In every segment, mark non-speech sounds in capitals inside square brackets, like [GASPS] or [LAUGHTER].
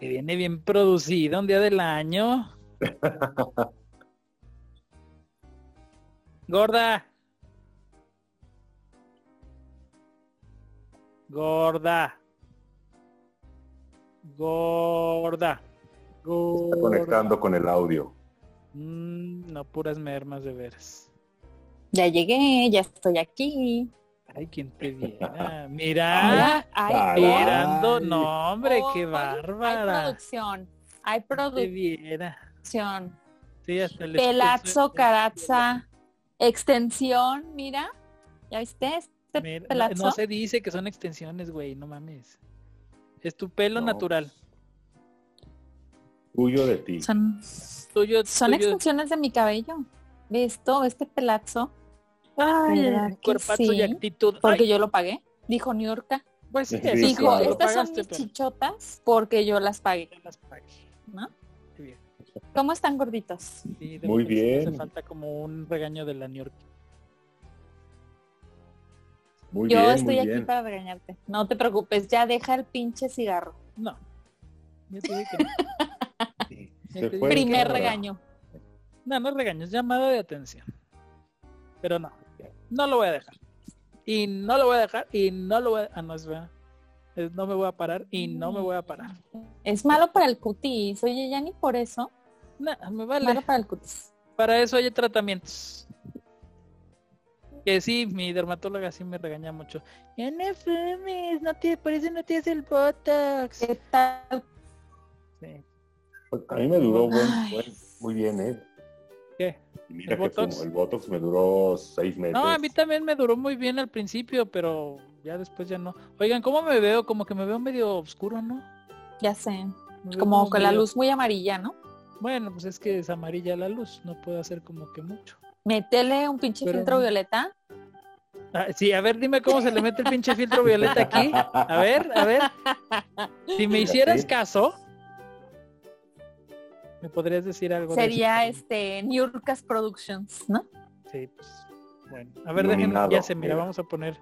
Que viene bien producida un día del año. [LAUGHS] Gorda. Gorda. Gorda. Se está conectando con el audio. Mm, no, puras mermas de veras. Ya llegué, ya estoy aquí. Ay, ¿quién te viera? [LAUGHS] Mira, Ay, mirando, no, hombre, Oh, qué Hay bárbara. producción, hay producción. viera. Sí, hasta el Pelazo, caraza, extensión, mira. ¿Ya viste? Este Mira, pelazo. no se dice que son extensiones, güey, no mames. Es tu pelo No. natural. Tuyo de ti. Son, Tuyo, son tuyo- extensiones de mi cabello. ¿Ves esto? Este pelazo. Ay, ¿Verdad que cuerpazo y sí? actitud. Porque Ay, yo lo pagué. Dijo New York. pues sí, Sí, Dijo, claro. estas son mis chichotas porque yo las pagué. yo las pagué. ¿No? Bien. ¿Cómo están gorditos? Sí, de Muy bien. Hace falta como un regaño de la New York. Muy yo bien, estoy muy aquí bien. para regañarte. No te preocupes, ya deja el pinche cigarro. No. Yo te dije [LAUGHS] que no. Sí, Primer regaño. No, no regaños, llamado de atención. Pero no, no lo voy a dejar. Y no lo voy a dejar y no lo voy a... Ah, no es verdad. No me voy a parar y no me voy a parar. Es malo para el cutis. Oye, ya ni por eso. No, me vale. Malo para el cutis. Para eso hay tratamientos. Que sí, mi dermatóloga sí me regaña mucho. Ya no fumes, no te, por eso no te hace el botox. ¿Qué tal? Sí. Pues, A mí me duró buen- Ay. buen- muy bien, ¿eh? ¿Qué? Y mira ¿El que Botox? fumo. El Botox me duró seis meses. No, a mí también me duró muy bien al principio, pero ya después ya no. Oigan, ¿cómo me veo? Como que me veo medio oscuro, ¿no? Ya sé. Como con la luz muy amarilla, ¿no? Bueno, pues es que es amarilla la luz, no puedo hacer como que mucho. Métele un pinche Pero- filtro violeta. Ah, sí, a ver, dime cómo se le mete el pinche filtro violeta aquí. A ver, a ver. Si me hicieras caso, ¿me podrías decir algo? de Sería eso? este Niurkas Productions, ¿no? Sí, pues, bueno. A ver, déjenme, Iluminado, ya sé, mira, mira. vamos a poner...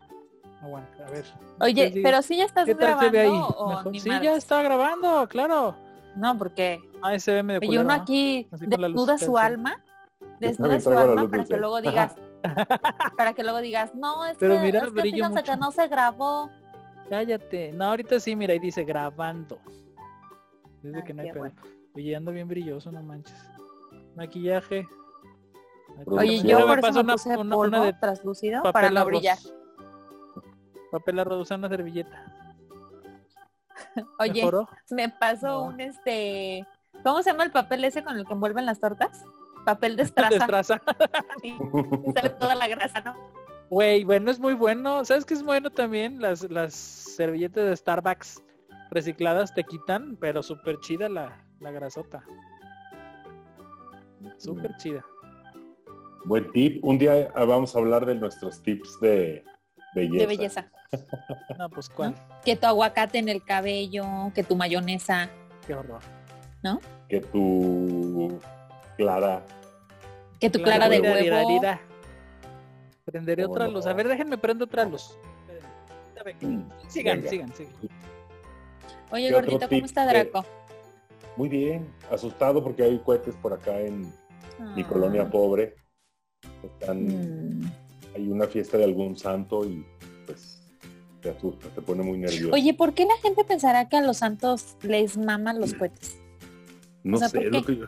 Aguanta, a ver. Oye, pero si ya estás ¿Qué tal se ve ahí? grabando o ni Sí, ya está grabando, claro. No, porque Ah, se ve medio culero, uno ¿no? aquí desnuda su alma, desnuda su alma para que luego digas, para que luego digas, no, es Pero que, mira, es que mucho. no se grabó. Cállate. No, ahorita sí, mira, ahí dice grabando. Dice Ah, que no hay pedo. bueno. Oye, ando bien brilloso, no manches. Maquillaje. Oye, yo me por eso paso me una- puse una- una polvo de translúcido para no brillar. Papel arroz, una servilleta. Oye, ¿Mejoró? me pasó No. un este, ¿cómo se llama el papel ese con el que envuelven las tortas? Papel de estraza. Destraza. [LAUGHS] Sí, sale toda la grasa, ¿no? Güey, bueno, es muy bueno. ¿Sabes qué es bueno también? Las, las servilletas de Starbucks recicladas te quitan, pero súper chida la, la grasota. Súper chida. Buen tip. Un día ah, vamos a hablar de nuestros tips de belleza. De belleza. [LAUGHS] No, pues cuál. Que tu aguacate en el cabello, que tu mayonesa. Qué horror. Que tu clara. Que tu clara de huevo. Prenderé Oh, otra no. luz. A ver, déjenme prender otra luz. Ver, Sigan, Venga. sigan, sigan. Oye, ¿Qué otro gordito, ¿cómo está de- Draco? Muy bien. Asustado porque hay cohetes por acá en mi Ah. colonia pobre. Están, Mm. hay una fiesta de algún santo y pues te asusta, te pone muy nervioso. Oye, ¿por qué la gente pensará que a los santos les maman los cohetes? no o sea, sé, ¿por es lo, que yo,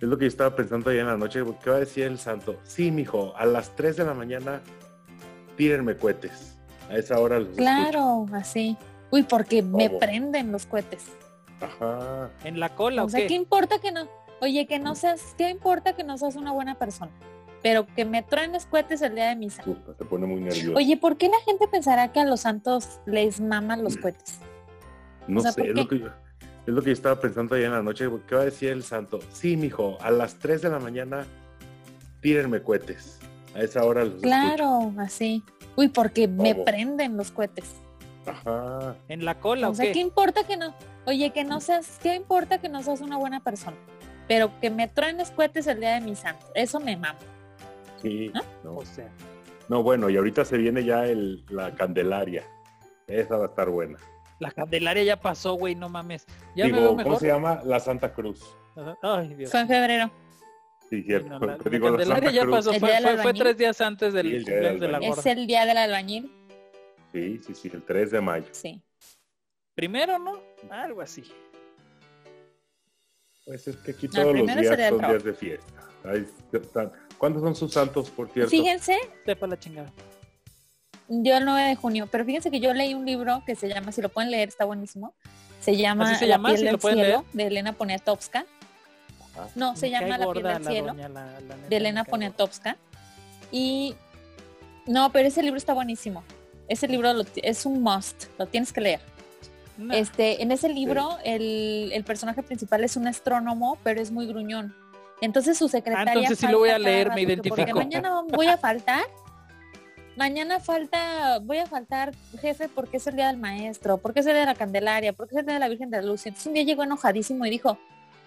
es lo que yo estaba pensando ayer en la noche. ¿Qué va a decir el santo? Sí, mijo, a las 3 de la mañana tírenme cohetes. A esa hora los escucho. Claro, así. Uy, porque me prenden los cohetes. Ajá. ¿En la cola o, O sea, qué? ¿qué importa que no? Oye, que no seas, ¿qué importa que no seas una buena persona? Pero que me truenes cohetes el día de misa. Te pone muy nervioso. Oye, ¿por qué la gente pensará que a los santos les maman los cohetes? no o sea, sé, ¿por es lo, que yo, es lo que yo estaba pensando ayer en la noche. ¿Qué va a decir el santo? Sí, mijo, a las 3 de la mañana tírenme cohetes. A esa hora los escucho. Claro, así. Uy, porque me prenden los cohetes. Ajá. ¿En la cola O o sea, qué? ¿qué importa que no? Oye, que no seas, ¿qué importa que no seas una buena persona? Pero que me truenes cohetes el día de mi santo. Eso me mama. Sí. No. O sea, No, bueno, y ahorita se viene ya el, la Candelaria. Esa va a estar buena. La Candelaria ya pasó, güey, no mames. Ya me veo Digo, ¿cómo se llama? La Santa Cruz. Ay, Dios. Fue en febrero. Sí, cierto. no, la, la Digo, la Candelaria Santa ya Cruz. pasó, fue, tres días antes del Sí, el día del de la gorda. Es el día del albañil. Sí, sí, sí, el 3 de mayo. Sí. Primero, ¿no? Algo así. Pues es que aquí No, todos los días son trabajo. días de fiesta. Ahí están. ¿Cuántos son sus santos, por cierto? Fíjense, Sepa la chingada. yo el 9 de junio, pero fíjense que yo leí un libro que se llama, si lo pueden leer, está buenísimo. Se llama ¿Así se La llama? piel ¿Sí lo del cielo, de Elena Poniatowska. No, se llama La piel del la cielo, doña, la- la neta, de Elena. Poniatowska. Y no, pero ese libro está buenísimo. Ese libro lo es un must, lo tienes que leer. No, Este, en ese libro, el, el personaje principal es un astrónomo, pero es muy gruñón. Entonces su secretaria. Ah, entonces sí lo voy a leer, me rato, identifico. Porque mañana voy a faltar. Mañana falta, voy a faltar, jefe, porque es el día del maestro, porque es el día de la Candelaria, porque es el día de la Virgen de la Luz. Entonces un día llegó enojadísimo y dijo,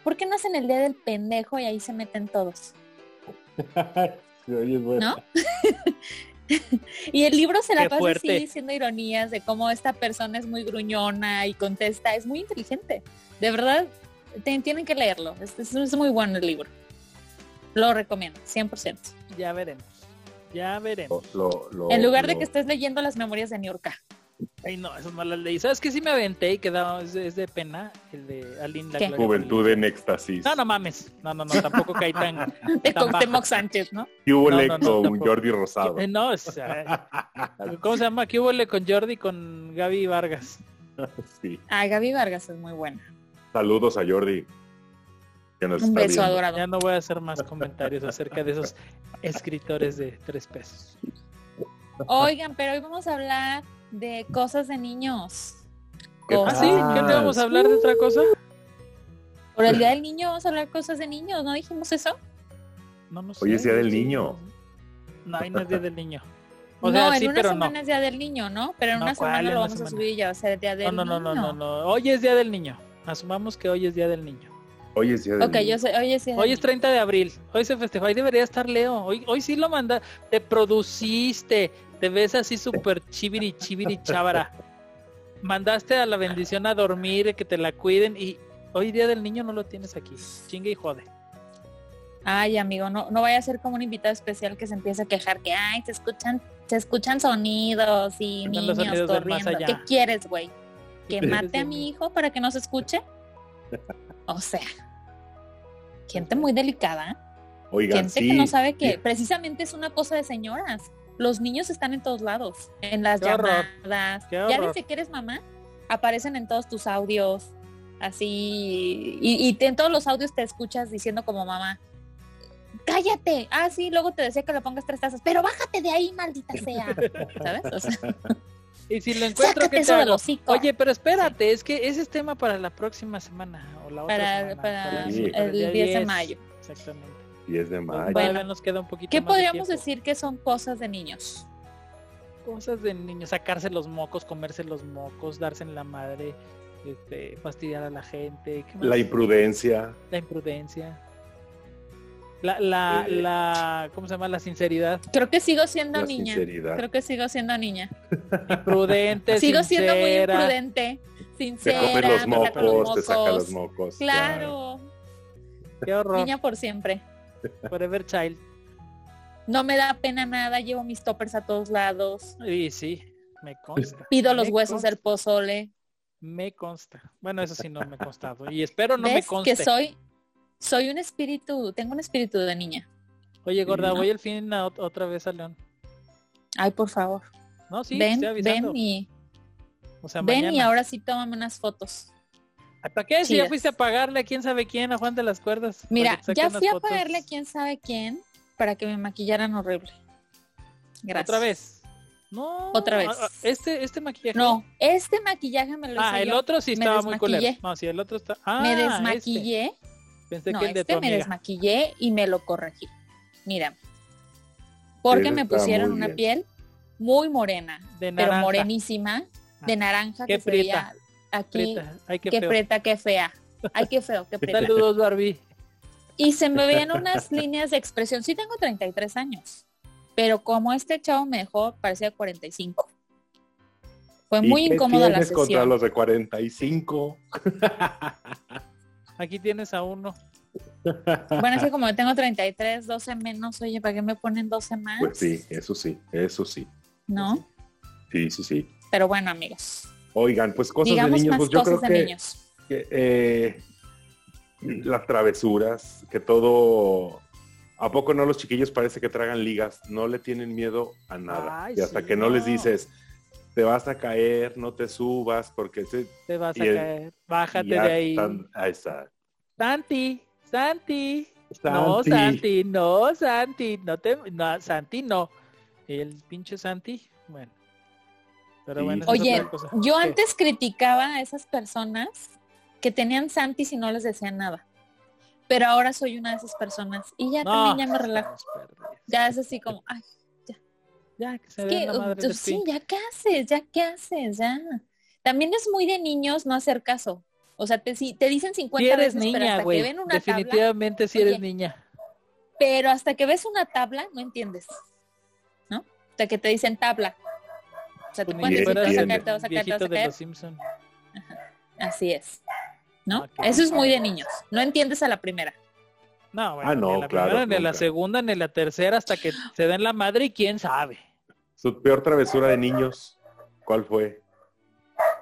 ¿por qué no hacen el día del pendejo y ahí se meten todos? [LAUGHS] ¿No? [LAUGHS] [LAUGHS] Y el libro se la Qué pasa fuerte. así diciendo ironías de cómo esta persona es muy gruñona y contesta, es muy inteligente. De verdad, te- tienen que leerlo. Es, es- es muy bueno el libro. Lo recomiendo, 100%. Ya veremos. Ya veremos. Lo- lo- en lugar de que estés leyendo las memorias de Niurka. Ay, no, esas no las leí. ¿Sabes qué? Sí me aventé y quedaba, es, es de pena. El de Aline la Juventud en éxtasis. No, no mames. No, no, no, tampoco caí tan. [LAUGHS] De bajo. Sánchez, ¿no? ¿Qué hubo No, le no, no, con. Jordi Rosado? Eh, No, o sea, ¿cómo se llama? ¿Qué hubo con Jordi y con Gaby Vargas? [LAUGHS] sí. Ah, Gaby Vargas es muy buena. Saludos a Jordi. Que nos Un está beso viendo. adorado. Ya no voy a hacer más comentarios acerca de esos escritores de tres pesos. Oigan, pero hoy vamos a hablar de cosas de niños. ¿Qué ¿Ah, sí? ¿Qué te vamos a hablar de otra cosa? Por el Día del Niño vamos a hablar cosas de niños, ¿no dijimos eso? No, no sé. Hoy es Día del Niño. No, hoy no es Día del Niño. O no, sea, en sí, una pero semana no. es Día del Niño, ¿no? Pero en No, una semana lo vamos a subir y ya va a ser Día del No, no, no, no, Niño. no, no. Hoy es Día del Niño. Asumamos que hoy es Día del Niño. Hoy es Día del Ok, Niño. yo sé, oye, sí. Hoy es 30 de abril. Hoy se festejó. Hoy debería estar Leo. Hoy, hoy sí lo manda. Te produciste. Te ves así súper chiviri, chiviri, chavara. Mandaste a la bendición a dormir, que te la cuiden. Y hoy Día del Niño no lo tienes aquí. Chingue y jode. Ay, amigo, no, no vaya a ser como un invitado especial que se empiece a quejar que, ay, se escuchan, se escuchan sonidos y niños sonidos corriendo. ¿Qué quieres, güey? ¿Que ¿Qué mate a mi hijo para que no se escuche? O sea, gente muy delicada. Oigan, Gente sí. que no sabe que sí. precisamente es una cosa de señoras. Los niños están en todos lados, en las Qué llamadas. Ya desde que eres mamá, aparecen en todos tus audios, así, y, y te- en todos los audios te escuchas diciendo como mamá, cállate. Ah, sí, luego te decía que le pongas tres tazas, pero bájate de ahí, maldita sea. ¿Sabes? O sea, [LAUGHS] Y si lo encuentro, ¿qué te. Oye, pero espérate, es que ese es tema para la próxima semana o la otra para, semana, para Sí. el día 10 de mayo. Exactamente. 10 de mayo. Bueno, nos queda un poquito ¿Qué más podríamos decir que son cosas de niños? Cosas de niños, sacarse los mocos, comerse los mocos, darse en la madre, este, fastidiar a la gente. ¿qué más? La imprudencia. La imprudencia. La, la, Eh. la, ¿cómo se llama? La sinceridad. Creo que sigo siendo La niña. sinceridad. Creo que sigo siendo niña. Imprudente, Sigo siendo muy sincera. imprudente, Se sincera, comen los los mocos, te saca los mocos. mocos. Claro, Qué horror. niña por siempre. Forever child. No me da pena nada, llevo mis toppers a todos lados. Y sí, me consta. Pido los me huesos consta, del pozole. Me consta. Bueno, eso sí no me ha constado. Y espero no me ¿Ves conste. que soy soy un espíritu, tengo un espíritu de niña. Oye, gorda, voy al fin a otra vez a León. Ay, por favor. No, sí, ven, estoy avisando. ven y o sea, ven y ahora sí tómame unas fotos. ¿Para qué? Si ya fuiste a pagarle a quién sabe quién, a Juan de las Cuerdas. Mira, ya fui a fotos. pagarle a quién sabe quién para que me maquillaran horrible. Gracias. ¿Otra vez? No. Otra vez. ah, ah, Este, este maquillaje. No, este maquillaje me lo Ah, hice el yo. otro sí Me estaba muy culero. No, sí, el otro está. Ah, me este. desmaquillé. Pensé No, que el de este tu me desmaquillé y me lo corregí. Mira. Porque Eso me pusieron una piel muy morena, De pero naranja. morenísima, de Ah, naranja qué que se veía prieta, aquí. Prieta. Ay, qué, Qué feo. preta, qué fea. Ay, qué feo, qué preta. Saludos, Barbie. Y se me veían unas [LAUGHS] líneas de expresión. Sí tengo 33 años, pero como este chavo me dejó, parecía 45. Fue ¿Y muy qué incómoda la tienes contra sesión. los de 45? [LAUGHS] Aquí tienes a uno. Bueno, es que [LAUGHS] como tengo 33, 12 menos, oye, ¿para qué me ponen 12 más? Pues sí, eso sí, eso sí. ¿No? Sí, sí, sí. Pero bueno, amigos. Oigan, pues cosas digamos de niños, más pues yo creo que, niños. que, eh, las travesuras, que todo... ¿A poco no los chiquillos parece que tragan ligas? No le tienen miedo a nada. Ay, y hasta sí, que no, les no. dices, te vas a caer, no te subas, porque se, Te vas a el- caer. Bájate de ahí. están- ahí está. Santi, Santi. No, Santi. Santi, no, Santi. No te, no, Santi no. El pinche Santi, bueno. Pero Sí, bueno, sí, Oye, yo antes criticaba a esas personas que tenían Santis y no les decían nada. Pero ahora soy una de esas personas. Y ya No, también ya me relajo. estamos perdidos. Ya es así como, ay, Ya, que se es que, la madre uh, sí, ya qué haces, ya qué haces, ya. También es muy de niños no hacer caso. O sea, te, si, te dicen 50 Si eres veces, pero hasta que ven una tabla, Definitivamente si eres Oye, niña. pero hasta que ves una tabla, no entiendes. ¿No? Hasta que te dicen tabla. O sea, te Tú pueden ni decir, te vas a entiende. caer, te vas a caer, te vas Viejito a de caer. los Simpson. Así es. ¿no? Ah, Eso es muy de niños. No entiendes a la primera. No, bueno, Ah, no, ni en la claro, primera, ni en la segunda, ni en la tercera, hasta que se den la madre y quién sabe. Su peor travesura de niños, ¿cuál fue?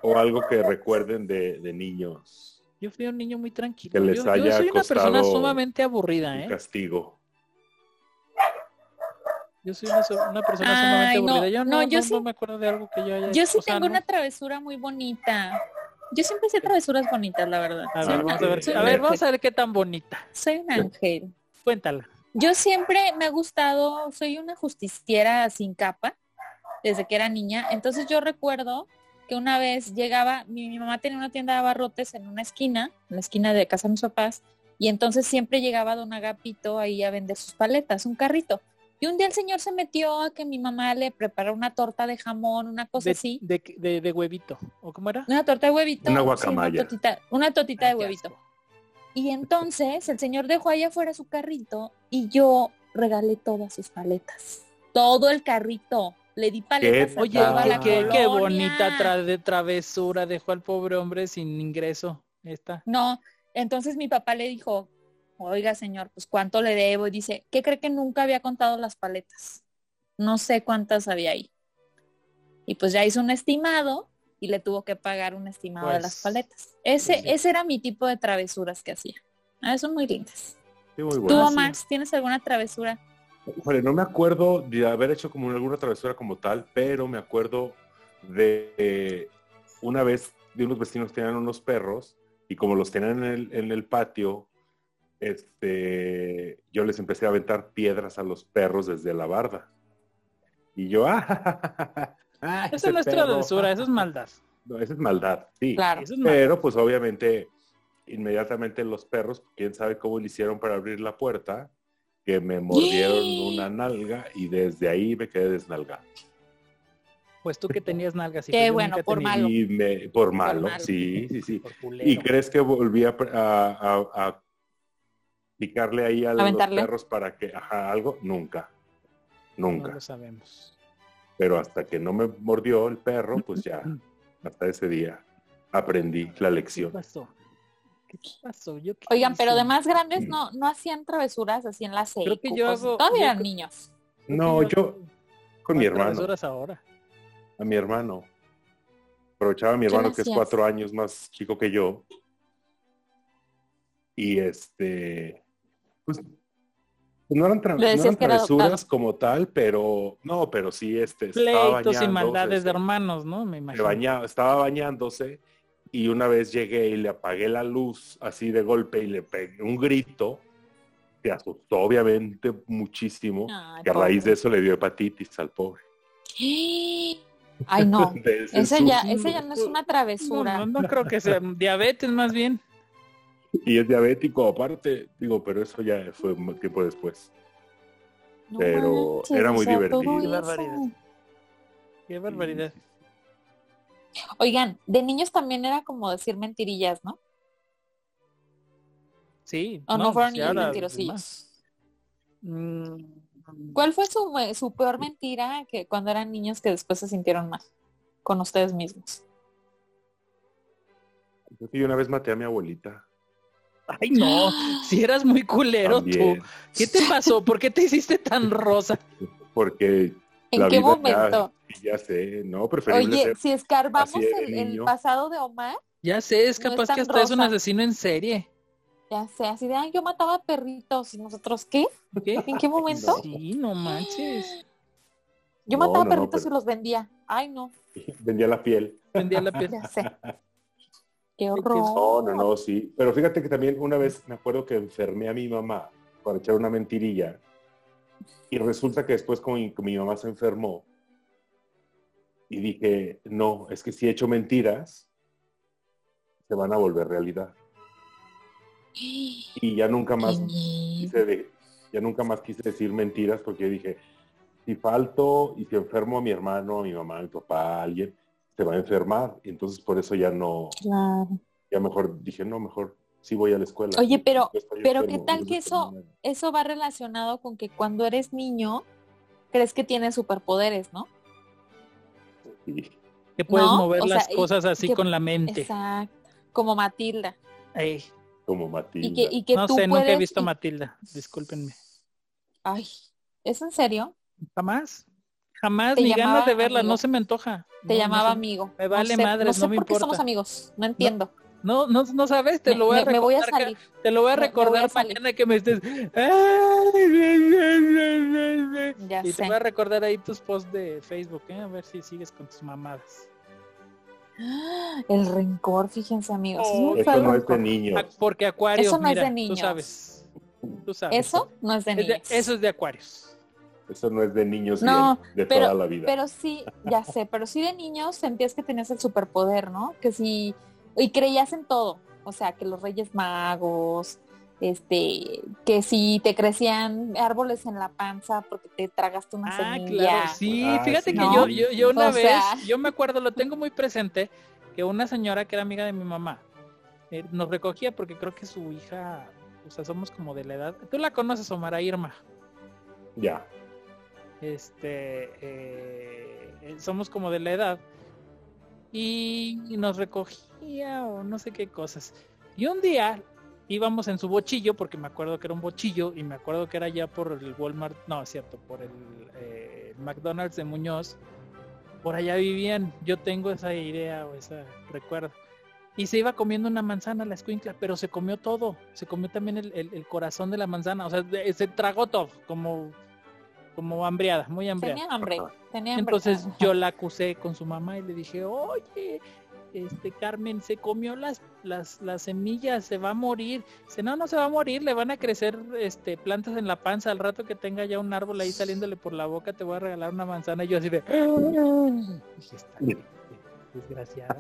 O algo que recuerden de, de niños, Yo fui un niño muy tranquilo. Que les yo, yo haya soy una persona costado sumamente aburrida, un ¿eh? castigo. Yo soy una, so- una persona sumamente no, aburrida. Yo no, no, yo no sí- me acuerdo de algo que yo haya Yo sí o sea, tengo una travesura muy bonita. Yo siempre hice travesuras bonitas, la verdad. A ver, vamos a ver, a ver, vamos a ver qué tan bonita. Soy un ángel. Cuéntala. Yo siempre me ha gustado, soy una justiciera sin capa desde que era niña. Entonces yo recuerdo que una vez llegaba, mi, mi mamá tenía una tienda de abarrotes en una esquina, en la esquina de casa de mis papás, y entonces siempre llegaba don Agapito ahí a vender sus paletas, un carrito. Y un día el señor se metió a que mi mamá le preparara una torta de jamón, una cosa De, así. de, de- de huevito. ¿O cómo era? Una torta de huevito. Una sí, guacamaya. una, tortita de Ay, huevito. Y entonces el señor dejó allá afuera su carrito y yo regalé todas sus paletas. Todo el carrito. Le di paletas Oye, qué, la qué- bonita tra- de travesura dejó al pobre hombre sin ingreso. Esta. No, entonces mi papá le dijo, oiga señor, pues cuánto le debo. Y dice, ¿qué cree que nunca había contado las paletas? No sé cuántas había ahí. Y pues ya hizo un estimado y le tuvo que pagar un estimado de Pues, las paletas. Ese, pues sí. ese era mi tipo de travesuras que hacía. Ah, son muy lindas. Sí, muy ¿Tú, bueno. sí. Omar, tienes alguna travesura? Híjole, no me acuerdo de haber hecho como alguna travesura como tal, pero me acuerdo de eh, una vez de unos vecinos que tenían unos perros y como los tenían en el, en el patio, este, yo les empecé a aventar piedras a los perros desde la barda. Y yo, [LAUGHS] ah, ah, Eso ese no es perro". travesura, eso es maldad. [LAUGHS] No, esa es maldad, sí. Claro. Eso es maldad. Pero pues obviamente inmediatamente los perros, quién sabe cómo le hicieron para abrir la puerta, que me mordieron [GASPS] una nalga y desde ahí me quedé desnalgado. Pues tú que tenías nalgas. Qué yo bueno, por tenía. malo. Y me, por malo, malo. sí, sí, sí. ¿Y crees que volví a, a- a- a picarle ahí a los Aventarle. perros para que, ajá, algo? Nunca, No nunca. lo sabemos. Pero hasta que no me mordió el perro, pues ya, [CLEARS THROAT] hasta ese día aprendí la ¿Qué lección. pasó? ¿Qué pasó? ¿Yo qué Oigan, pero de más grandes no, no hacían travesuras así en la. Creo que yo hago- Todavía yo eran niños. No, yo hago con mi hermano. travesuras ahora. a mi hermano. Aprovechaba a mi ¿Qué le hermano que es cuatro años más chico que yo. Y este, pues, pues no eran, tra- Le no decías eran que era travesuras como tal, pero no, pero sí, este, estaba Pleitos y maldades de hermanos, ¿no? Me imagino. bañaba- estaba bañándose y una vez llegué y le apagué la luz así de golpe y le pegué un grito. Se asustó obviamente muchísimo. Ay, que a raíz de eso le dio hepatitis al pobre. [GASPS] Ay, no. [LAUGHS] Ese ya, ese ya no es una No, travesura. no, no creo que sea diabetes más bien. [LAUGHS] Y es diabético aparte, digo, pero eso ya fue un tiempo después. No pero manches, era o muy sea, divertido. Qué barbaridad. Qué barbaridad. Oigan, de niños también era como decir mentirillas, ¿no? Sí. O no, fueron niños ahora, mentirosillos. mm, ¿Cuál fue su, su peor mentira que cuando eran niños que después se sintieron mal? con ustedes mismos. Yo una vez maté a mi abuelita. Ay, no, [GASPS] si eras muy culero También, tú. ¿Qué te pasó? ¿Por qué te hiciste tan [LAUGHS] rosa? Porque ¿En la qué vida momento? Ya, ya sé, no, preferible Oye, ser- si escarbamos el, pasado de Omar, Ya sé, es No es capaz que hasta es un asesino en serie. ya sé, así de, ay, yo mataba perritos. ¿Y nosotros qué? ¿Qué? ¿En qué momento? Sí, no manches. Yo No, mataba no, no, perritos pero- y los vendía. Ay, no, [LAUGHS] vendía la piel. Vendía la piel. ya sé. Qué horror. No, no, no, sí. Pero fíjate que también una vez me acuerdo que enfermé a mi mamá para echar una mentirilla. Y resulta que después como mi, mi mamá se enfermó y dije, no, es que si echo mentiras, se van a volver realidad. [GASPS] Y ya nunca más quise de- ya nunca más quise decir mentiras porque dije, si falto y si enfermo a mi hermano, a mi mamá, a mi papá, a alguien, se va a enfermar. Y entonces por eso ya no, Claro. ya mejor dije, no, mejor sí voy a la escuela. Oye, pero- pero enfermo, ¿qué tal que eso-. Eso va relacionado con que cuando eres niño, crees que tienes superpoderes, ¿no? Sí. Que puedes No, mover o sea, las cosas así que- con la mente. Exacto. Como Matilda. Ey, Como Matilda. Y que, y que no tú sé, nunca he visto y- Matilda. Discúlpenme. Ay, ¿es en serio? Jamás. Jamás, Te ni ganas llamaba de verla, amigo. no se me antoja. Te No, llamaba no amigo. me vale no sé, madres, no sé no me por qué somos amigos. No entiendo. No, no, no sabes, te Me- lo voy a me- me voy a recordar. salir. Te lo voy a Me- me voy a recordar mañana que me estés. Ya Y te voy a recordar ahí tus posts de Facebook, ¿eh? a ver si sigues con tus mamadas. El rencor, fíjense, amigos. es Oh, Eso no es de niños. Porque Acuarios, Eso no es de tú niños. sabes. Tú sabes. Eso no es de Es de- niños. eso es de Acuarios. Eso no es de niños No, bien, de pero- toda la vida. Pero sí, ya sé, pero sí de niños sentías que tenías el superpoder, ¿no? Que sí, y creías en todo. O sea, que los Reyes Magos, este, que si te crecían árboles en la panza porque te tragaste una Ah, semilla. claro. Sí, Ah, fíjate sí. que ¿No? yo, yo, yo una O vez, sea- yo me acuerdo, lo tengo muy presente, que una señora que era amiga de mi mamá eh, nos recogía porque creo que su hija, o sea, somos como de la edad. Tú la conoces, Omar, a Irma. Ya. Este eh, eh, somos como de la edad. Y, nos recogía o no sé qué cosas. Y un día íbamos en su bochillo porque me acuerdo que era un bochillo y me acuerdo que era ya por el Walmart no es cierto por el eh, McDonald's de Muñoz. Por allá vivían yo tengo esa idea o ese recuerdo. Y se iba comiendo una manzana la escuincla, pero se comió todo, se comió también el, el- corazón de la manzana, o sea, se tragó todo, como, como hambriada, muy hambriada. Tenía hambre, tenía hambre. Entonces yo la acusé con su mamá y le dije, oye, este Carmen se comió las, las, las semillas, se va a morir. Dice, no, no se va a morir, le van a crecer este plantas en la panza. Al rato que tenga ya un árbol ahí saliéndole por la boca, te voy a regalar una manzana. Y yo así de, dije, está bien, desgraciada.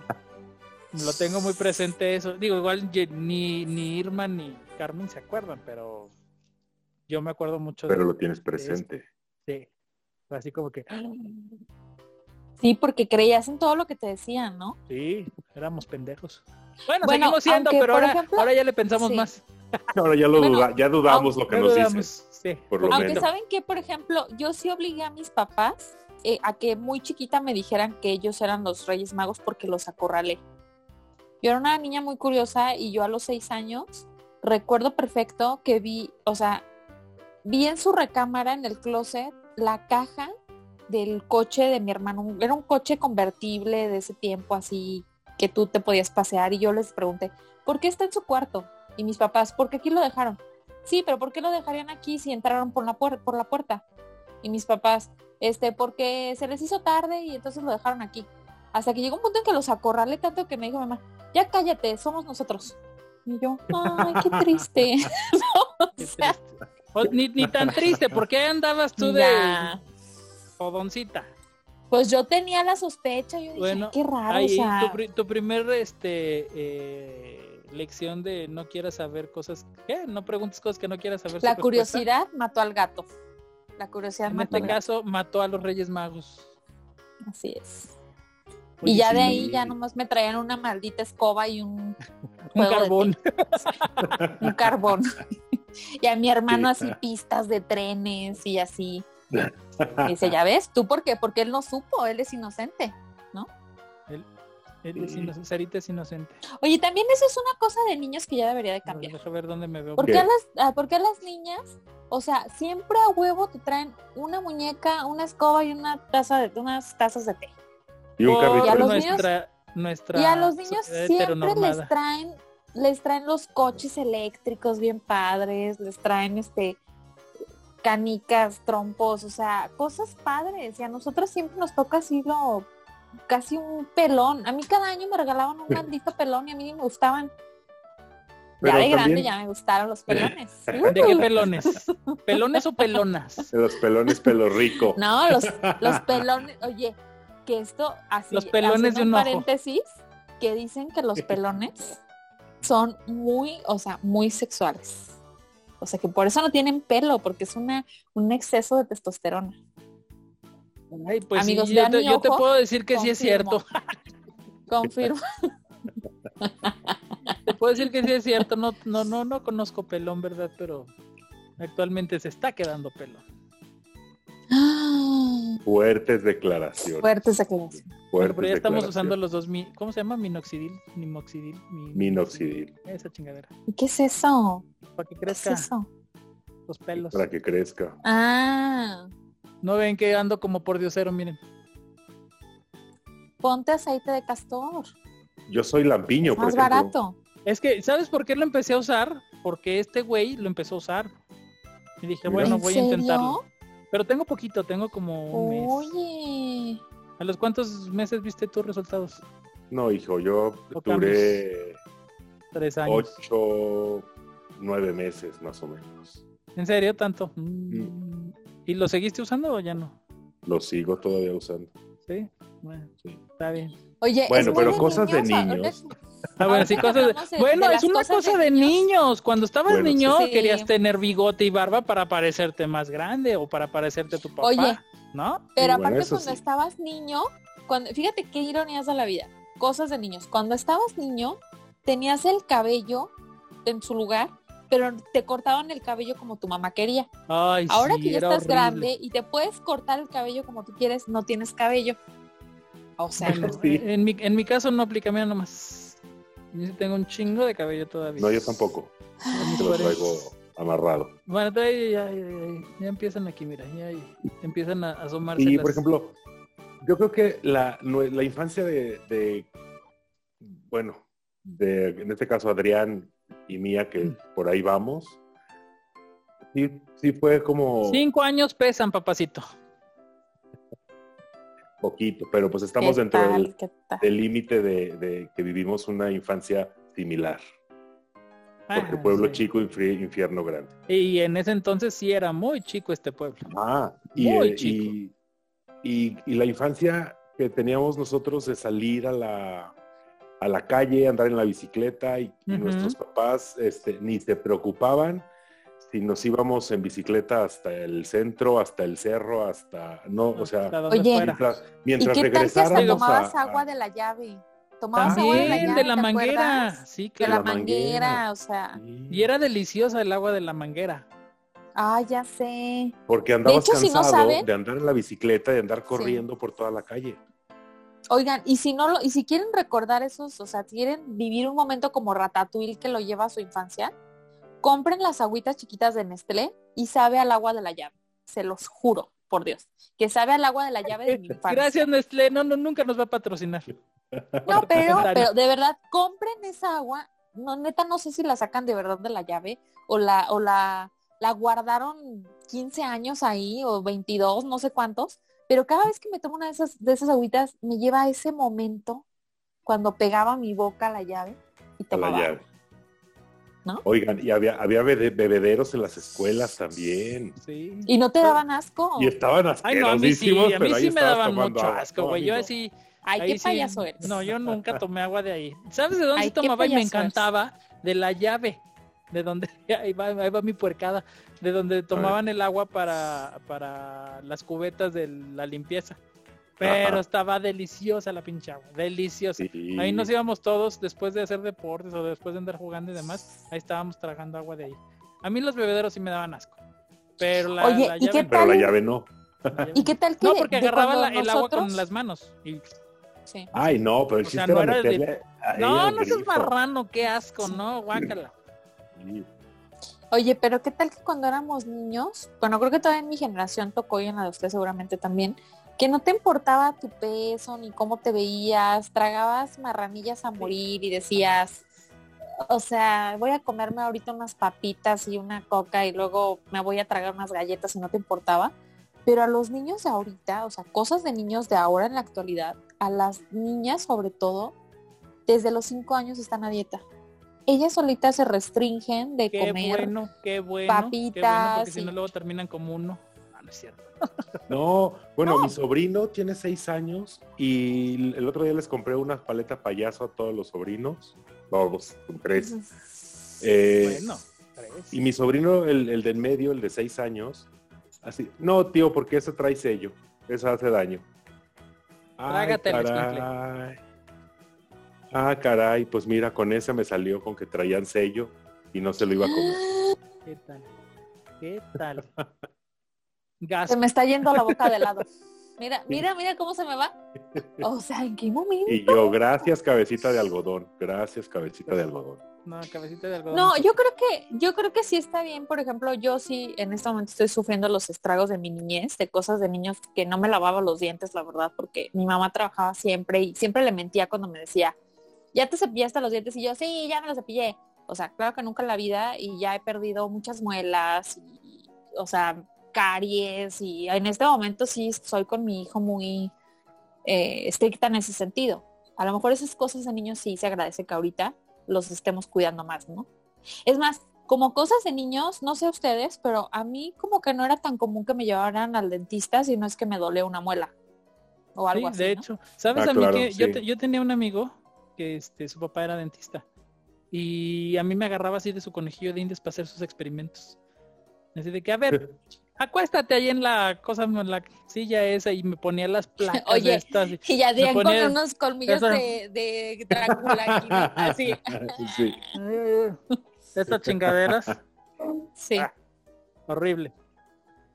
Lo tengo muy presente eso. Digo, igual ni, ni Irma ni Carmen se acuerdan, pero yo me acuerdo mucho Pero de, lo tienes presente. De- así como que, Sí, porque creías en todo lo que te decían, ¿no? Sí, éramos pendejos. Bueno, Bueno, seguimos siendo, aunque, pero ahora, ejemplo, ahora ya le pensamos sí. más. Ahora ya lo Bueno, duda- ya dudamos lo que nos dudamos, dicen. sí, por lo poquito. Aunque menos. saben que, por ejemplo, yo sí obligué a mis papás eh, a que muy chiquita me dijeran que ellos eran los Reyes Magos porque los acorralé. Yo era una niña muy curiosa y yo a los seis años recuerdo perfecto que vi, o sea, vi en su recámara, en el closet, la caja del coche de mi hermano. Era un coche convertible de ese tiempo así que tú te podías pasear y yo les pregunté, ¿por qué está en su cuarto? Y mis papás, ¿por qué aquí lo dejaron? Sí, pero ¿por qué lo dejarían aquí si entraron por la, puer- por la puerta? Y mis papás, este, porque se les hizo tarde y entonces lo dejaron aquí. Hasta que llegó un punto en que los acorralé tanto que me dijo mamá, ya cállate, somos nosotros. Y yo, ay, qué triste. [LAUGHS] No, o sea, triste. O- ni, ni [LAUGHS] tan triste, ¿por qué andabas tú de jodoncita? Pues yo tenía la sospecha, yo dije, Bueno, qué raro, Ahí, o sea, tu, pri- tu primer este, eh, lección de no quieras saber cosas, ¿qué? No preguntes cosas que no quieras saber. la respuesta. curiosidad mató al gato. La curiosidad En mató este al gato. caso, mató a los Reyes Magos. Así es. Oye, y ya de ahí ya nomás me traían una maldita escoba y un, [LAUGHS] Un de carbón. [LAUGHS] un carbón. Y a mi hermano Sí. así pistas de trenes y así. Y [LAUGHS] dice, ya ves, ¿tú por qué? Porque él no supo, él es inocente. Él, él es inocente, Sarita es inocente. Oye, también eso es una cosa de niños que ya debería de cambiar. Deja ver dónde me veo. ¿Por ¿Qué? qué, a las, ah, por qué a las niñas, o sea, siempre a huevo te traen una muñeca, una escoba y una taza de, unas tazas de té? Y un carrito. Y a los niños- nuestra, nuestra Y a los niños siempre les traen, les traen los coches eléctricos bien padres, les traen este canicas, trompos, o sea, cosas padres. Y a nosotros siempre nos toca así lo casi un pelón. A mí cada año me regalaban un maldito pelón y a mí ni me gustaban. Pero ya de grande ya me gustaron los pelones. [LAUGHS] ¿De qué [LAUGHS] pelones? ¿Pelones o pelonas? de los pelones pelo rico. No, los, los [LAUGHS] pelones, oye, que esto así, Los pelones de un un ojo. paréntesis, que dicen que los pelones son muy, o sea, muy sexuales. O sea, que por eso no tienen pelo, porque es una un exceso de testosterona. Ay, pues sí, Amigos, yo, vean te, yo te puedo decir que sí es confirmo. cierto. [LAUGHS] Confirmo. [LAUGHS] Te puedo decir que sí es cierto. No, no, no, no conozco pelón, ¿verdad? Pero actualmente se está quedando pelón. Fuertes declaraciones. Fuertes declaraciones. Bueno, fuertes pero ya estamos usando los dos mi, ¿cómo se llama? Minoxidil, minoxidil, mi- Minoxidil. Esa chingadera. ¿Y ¿Qué es eso? Para que ¿Qué es crezca eso? los pelos. Para que crezca. Ah, No ven que ando como por diosero, miren. ponte aceite de castor. Yo soy lampiño, por Más ejemplo. barato. Es que, ¿sabes por qué lo empecé a usar? Porque este güey lo empezó a usar. Y dije, bueno, ¿En voy a intentarlo. Pero tengo poquito, tengo como un mes. Oye. ¿A los cuántos meses viste tus resultados? No, hijo, yo duré Tres años. ocho, nueve meses más o menos. ¿En serio? ¿Tanto? Mm. ¿Y lo seguiste usando o ya no? Lo sigo todavía usando. Sí. Bueno, Sí. está bien. Oye, Bueno, es pero cosas de niños. Ah, bueno, sí, cosas de- Bueno, de es una cosas cosa de de niños. niños. Cuando estabas Bueno, niño Sí. querías tener bigote y barba para parecerte más grande o para parecerte a tu papá. Oye, ¿No? Pero bueno, aparte cuando sí. estabas niño, cuando, fíjate qué ironías de la vida, cosas de niños. Cuando estabas niño, tenías el cabello en su lugar, pero te cortaban el cabello como tu mamá quería. Ay, Ahora sí, que ya estás horrible. grande y te puedes cortar el cabello como tú quieres, no tienes cabello. O sea, [LAUGHS] Sí. en, mi, en mi caso no aplica, mira nomás. Yo sí tengo un chingo de cabello todavía. No, yo tampoco. Lo traigo amarrado. Bueno, ya, ya, ya- ya empiezan aquí, mira, ya, empiezan a asomarse. Y por ejemplo, yo creo que la, la infancia de, de, bueno, de, en este caso Adrián y mía, que Mm. por ahí vamos, sí, sí fue como Cinco años pesan, papacito. Poquito, pero pues estamos ¿qué dentro tal? del límite de, de que vivimos una infancia similar. Porque Ah, pueblo sí. chico, infierno grande. Y en ese entonces sí era muy chico este pueblo. Ah, y, Muy eh, chico. y, y- y la infancia que teníamos nosotros de salir a la, a la calle, andar en la bicicleta y, nuestros papás este, ni se preocupaban si nos íbamos en bicicleta hasta el centro, hasta el cerro, hasta, no, o sea, Oye, mientras, ¿Y mientras qué tal que hasta regresáramos tomabas a- agua de la llave? Tomabas agua de la También llave, de la ¿te manguera. acuerdas? Sí, De claro. la la manguera. manguera, o sea, Y era deliciosa el agua de la manguera. ah, ya sé. Porque andabas hecho, si no cansado saben- de andar en la bicicleta, de andar corriendo por toda la calle. Oigan, y si no lo, y si quieren recordar esos, o sea, quieren vivir un momento como Ratatouille que lo lleva a su infancia, compren las agüitas chiquitas de Nestlé y sabe al agua de la llave. Se los juro, por Dios, que sabe al agua de la llave de mi [LAUGHS] infancia. Gracias, Nestlé. No, no, nunca nos va a patrocinar. No, pero, pero de verdad, compren esa agua. No, neta, no sé si la sacan de verdad de la llave o la, o la, la guardaron 15 años ahí o 22, no sé cuántos. Pero cada vez que me tomo una de esas, de esas agüitas, me lleva a ese momento cuando pegaba mi boca a la llave y a la tomaba. llave. ¿No? Oigan, y había, había bebe- bebederos en las escuelas también. Sí. ¿Y no te daban asco? Y estaban Ay, no, a mí sí, asquerosísimos, a mí pero ahí sí me daban tomando mucho asco, güey. Yo así. Ay, ahí qué sí- payaso eres. No, yo nunca tomé agua de ahí. ¿Sabes de dónde Ay, tomaba y me eres. encantaba? De la llave. De donde, [LAUGHS] ahí va, ahí va mi puercada. De donde tomaban el agua para, para las cubetas de la limpieza. Pero Ajá. estaba deliciosa la pinche agua. Deliciosa. Sí. Ahí nos íbamos todos después de hacer deportes o después de andar jugando y demás. Ahí estábamos tragando agua de ahí. A mí los bebederos sí me daban asco. Pero la, Oye, la ¿y qué llave no. Pero la tal? llave no. ¿Y qué tal que no, porque agarraba la- el agua con las manos. Y Sí. Ay, no, pero el O sea, no era de- a No, no seas marrano, qué asco, ¿no? Guácala. Sí. Oye, pero ¿qué tal que cuando éramos niños? Bueno, creo que todavía en mi generación tocó y en la de usted seguramente también, que no te importaba tu peso ni cómo te veías, tragabas marranillas a morir y decías, o sea, voy a comerme ahorita unas papitas y una coca y luego me voy a tragar unas galletas y no te importaba. Pero a los niños de ahorita, o sea, cosas de niños de ahora en la actualidad, a las niñas sobre todo, desde los cinco años están a dieta. Ellas solitas se restringen de Qué comer. bueno, qué bueno. qué bueno, papitas porque si y- no luego terminan como uno. No es cierto. No, bueno, mi sobrino tiene seis años y el otro día les compré una paleta payaso a todos los sobrinos. Vamos, con tres. Eh, bueno, tres. Y mi sobrino, el, el de en medio, el de seis años, así, no, tío, porque eso trae sello, eso hace daño. Ay, caray. Ah, caray, pues mira, con ese me salió con que traían sello y no se lo iba a comer. ¿Qué tal? ¿Qué tal? [LAUGHS] Gas. Se me está yendo la boca de lado. [LAUGHS] Mira, mira, mira cómo se me va. O sea, ¿en qué momento? Y yo, gracias, cabecita de algodón, gracias, cabecita de algodón. No, cabecita de algodón. No, yo creo que, yo creo que sí está bien. Por ejemplo, yo sí en este momento estoy sufriendo los estragos de mi niñez, de cosas de niños que no me lavaba los dientes, la verdad, porque mi mamá trabajaba siempre y siempre le mentía cuando me decía, ya te cepillaste los dientes y yo, sí, ya me los cepillé. O sea, claro que nunca en la vida y ya he perdido muchas muelas y, o sea, caries y en este momento sí soy con mi hijo muy eh, estricta en ese sentido. A lo mejor esas cosas de niños sí se agradece que ahorita los estemos cuidando más, ¿no? Es más, como cosas de niños, no sé ustedes, pero a mí como que no era tan común que me llevaran al dentista si no es que me dolía una muela o algo Sí, así. de ¿no? hecho. ¿Sabes Ah, a mí claro, que yo, te- yo tenía un amigo que este, su papá era dentista y a mí me agarraba así de su conejillo de indias para hacer sus experimentos. Así de que, a ver, [LAUGHS] acuéstate ahí en la cosa, en la silla esa y me ponía las placas de Oye, estas y- ya Me con unos colmillos de, de Drácula aquí, [LAUGHS] ¿no? así. Sí. Estas chingaderas, Sí. Ah. horrible.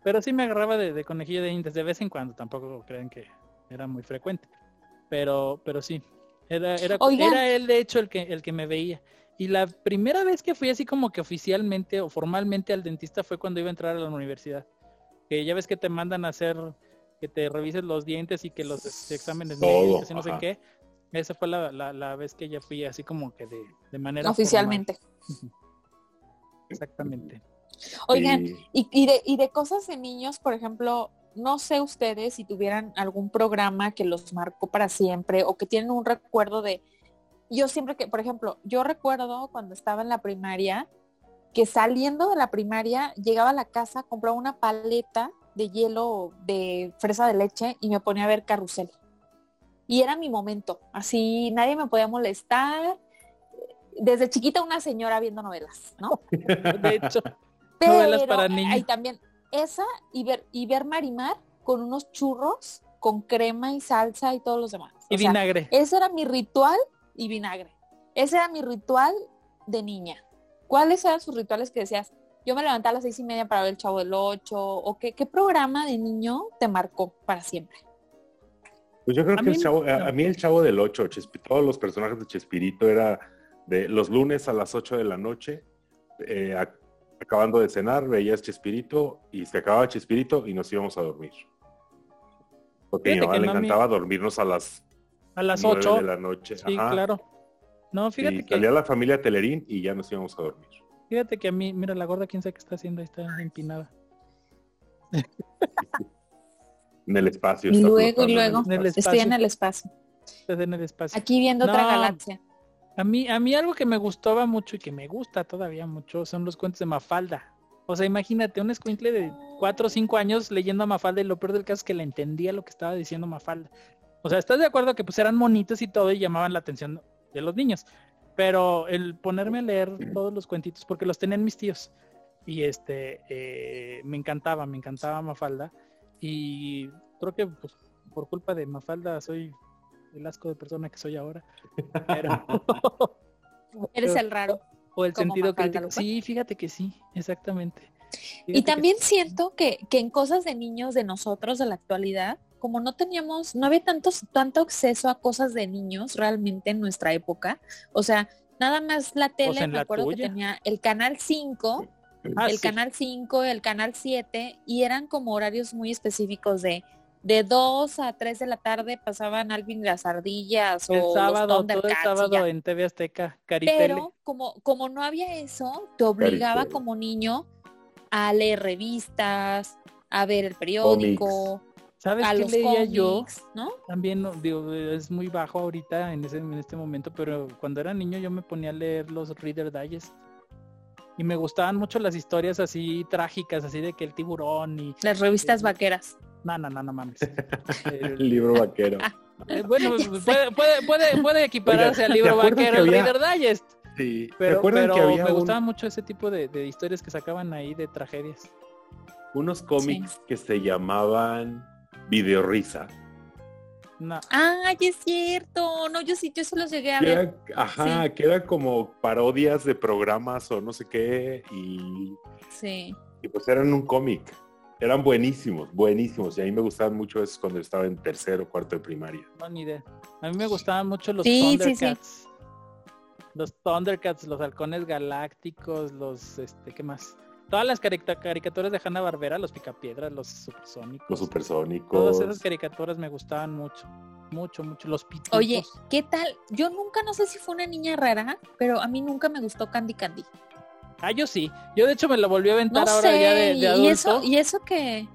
Pero sí me agarraba de, de conejillo de indias de vez en cuando, tampoco creen que era muy frecuente. Pero, pero sí, era, era, Oigan. era él de hecho el que, el que me veía. Y la primera vez que fui así como que oficialmente o formalmente al dentista fue cuando iba a entrar a la universidad. Que ya ves que te mandan a hacer, que te revises los dientes y que los este, exámenes Todo, y no sé qué. Esa fue la, la, la vez que ya fui así como que de, de manera Oficialmente. formal. Exactamente. Oigan, Sí. Y, y de, y de cosas de niños, por ejemplo, no sé ustedes si tuvieran algún programa que los marcó para siempre o que tienen un recuerdo de... Yo siempre que, por ejemplo, yo recuerdo cuando estaba en la primaria, que saliendo de la primaria llegaba a la casa, compraba una paleta de hielo de fresa de leche y me ponía a ver carrusel. Y era mi momento, así nadie me podía molestar. Desde chiquita una señora viendo novelas, ¿no? [LAUGHS] De hecho, [LAUGHS] Pero Novelas para niños. hay también esa y ver y ver Marimar con unos churros con crema y salsa y todos los demás. y O sea, vinagre. ese era mi ritual y vinagre. Ese era mi ritual de niña. ¿Cuáles eran sus rituales que decías? Yo me levantaba a las seis y media para ver el Chavo del Ocho. ¿O qué, qué programa de niño te marcó para siempre? Pues yo creo A que el chavo, a, a mí el chavo del 8, Chespi- todos los personajes de Chespirito era de los lunes a las 8 de la noche, eh, ac- acabando de cenar, veías Chespirito y se acababa Chespirito y nos íbamos a dormir. Porque a mi mamá le encantaba dormirnos a las, A las 9 8. de la noche. Sí, Ajá. claro. No, Y fíjate que, salía la familia Telerín y ya nos íbamos a dormir. fíjate que a mí, mira, la gorda, quién sabe qué está haciendo, ahí está empinada. En el espacio. Y está luego, y luego. En el espacio. Estoy en el espacio. Está en el espacio. Aquí viendo otra galaxia. A mí, a mí algo que me gustaba mucho y que me gusta todavía mucho son los cuentos de Mafalda. O sea, imagínate, un escuincle de 4 o 5 años leyendo a Mafalda y lo peor del caso es que le entendía lo que estaba diciendo Mafalda. O sea, ¿estás de acuerdo que pues eran monitos y todo y llamaban la atención de los niños? Pero el ponerme a leer todos los cuentitos, porque los tenían mis tíos, y este, eh, me encantaba, me encantaba Mafalda. Y creo que pues, por culpa de Mafalda soy el asco de persona que soy ahora. Pero... [LAUGHS] Eres el raro. O el sentido Mafalda crítico. Sí, fíjate que sí, exactamente. Y Fíjate también siento que, que en cosas de niños de nosotros de la actualidad, como no teníamos, no había tantos, tanto acceso a cosas de niños realmente en nuestra época. O sea, nada más la tele, me la acuerdo que tenía el canal 5, Ah, el sí. canal 5, el canal 7, y eran como horarios muy específicos de de 2 a 3 de la tarde pasaban Alvin las ardillas El o sábado, los todo el sábado en TV Azteca, Caritele. Pero como, como no había eso, te obligaba Caritele. como niño a leer revistas, a ver el periódico, ¿Sabes a qué los leía yo? cómics, ¿no? También, digo, es muy bajo ahorita en, ese, en este momento, pero cuando era niño yo me ponía a leer los Reader Digest. Y me gustaban mucho las historias así trágicas, así de que el tiburón y... Las revistas vaqueras. No, no, no, no mames. [LAUGHS] El libro vaquero. [LAUGHS] eh, bueno, pues, puede, puede, puede, puede equipararse Oiga, al libro ¿te acuerdas vaquero, el había- Reader Digest. Sí. ¿Se Pero, acuerdan pero que había me un- gustaba mucho ese tipo de, de historias que sacaban ahí de tragedias. unos cómics que se llamaban Videorrisa? No, Ay, es cierto. No, yo sí, yo se los llegué a Que ver. eran, ajá, que eran como parodias de programas o no sé qué y, Sí. y pues eran un cómic. Eran buenísimos, buenísimos. Y a mí me gustaban mucho esos cuando estaba en tercero o cuarto de primaria. no, ni idea. A mí me gustaban mucho los Sí, sí, sí. Thundercats. Los Thundercats, los halcones galácticos, los, este, ¿qué más? Todas las carica- caricaturas de Hanna Barbera, los Picapiedras, los Supersónicos. Los supersónicos. Todas esas caricaturas me gustaban mucho. Mucho, mucho. Los pitufos. Oye, ¿qué tal? Yo nunca, no sé si fue una niña rara, pero a mí nunca me gustó Candy Candy. Ah, yo sí. Yo de hecho me lo volví a No aventar ahora sé, ya de, de y, adulto. y eso, y eso que,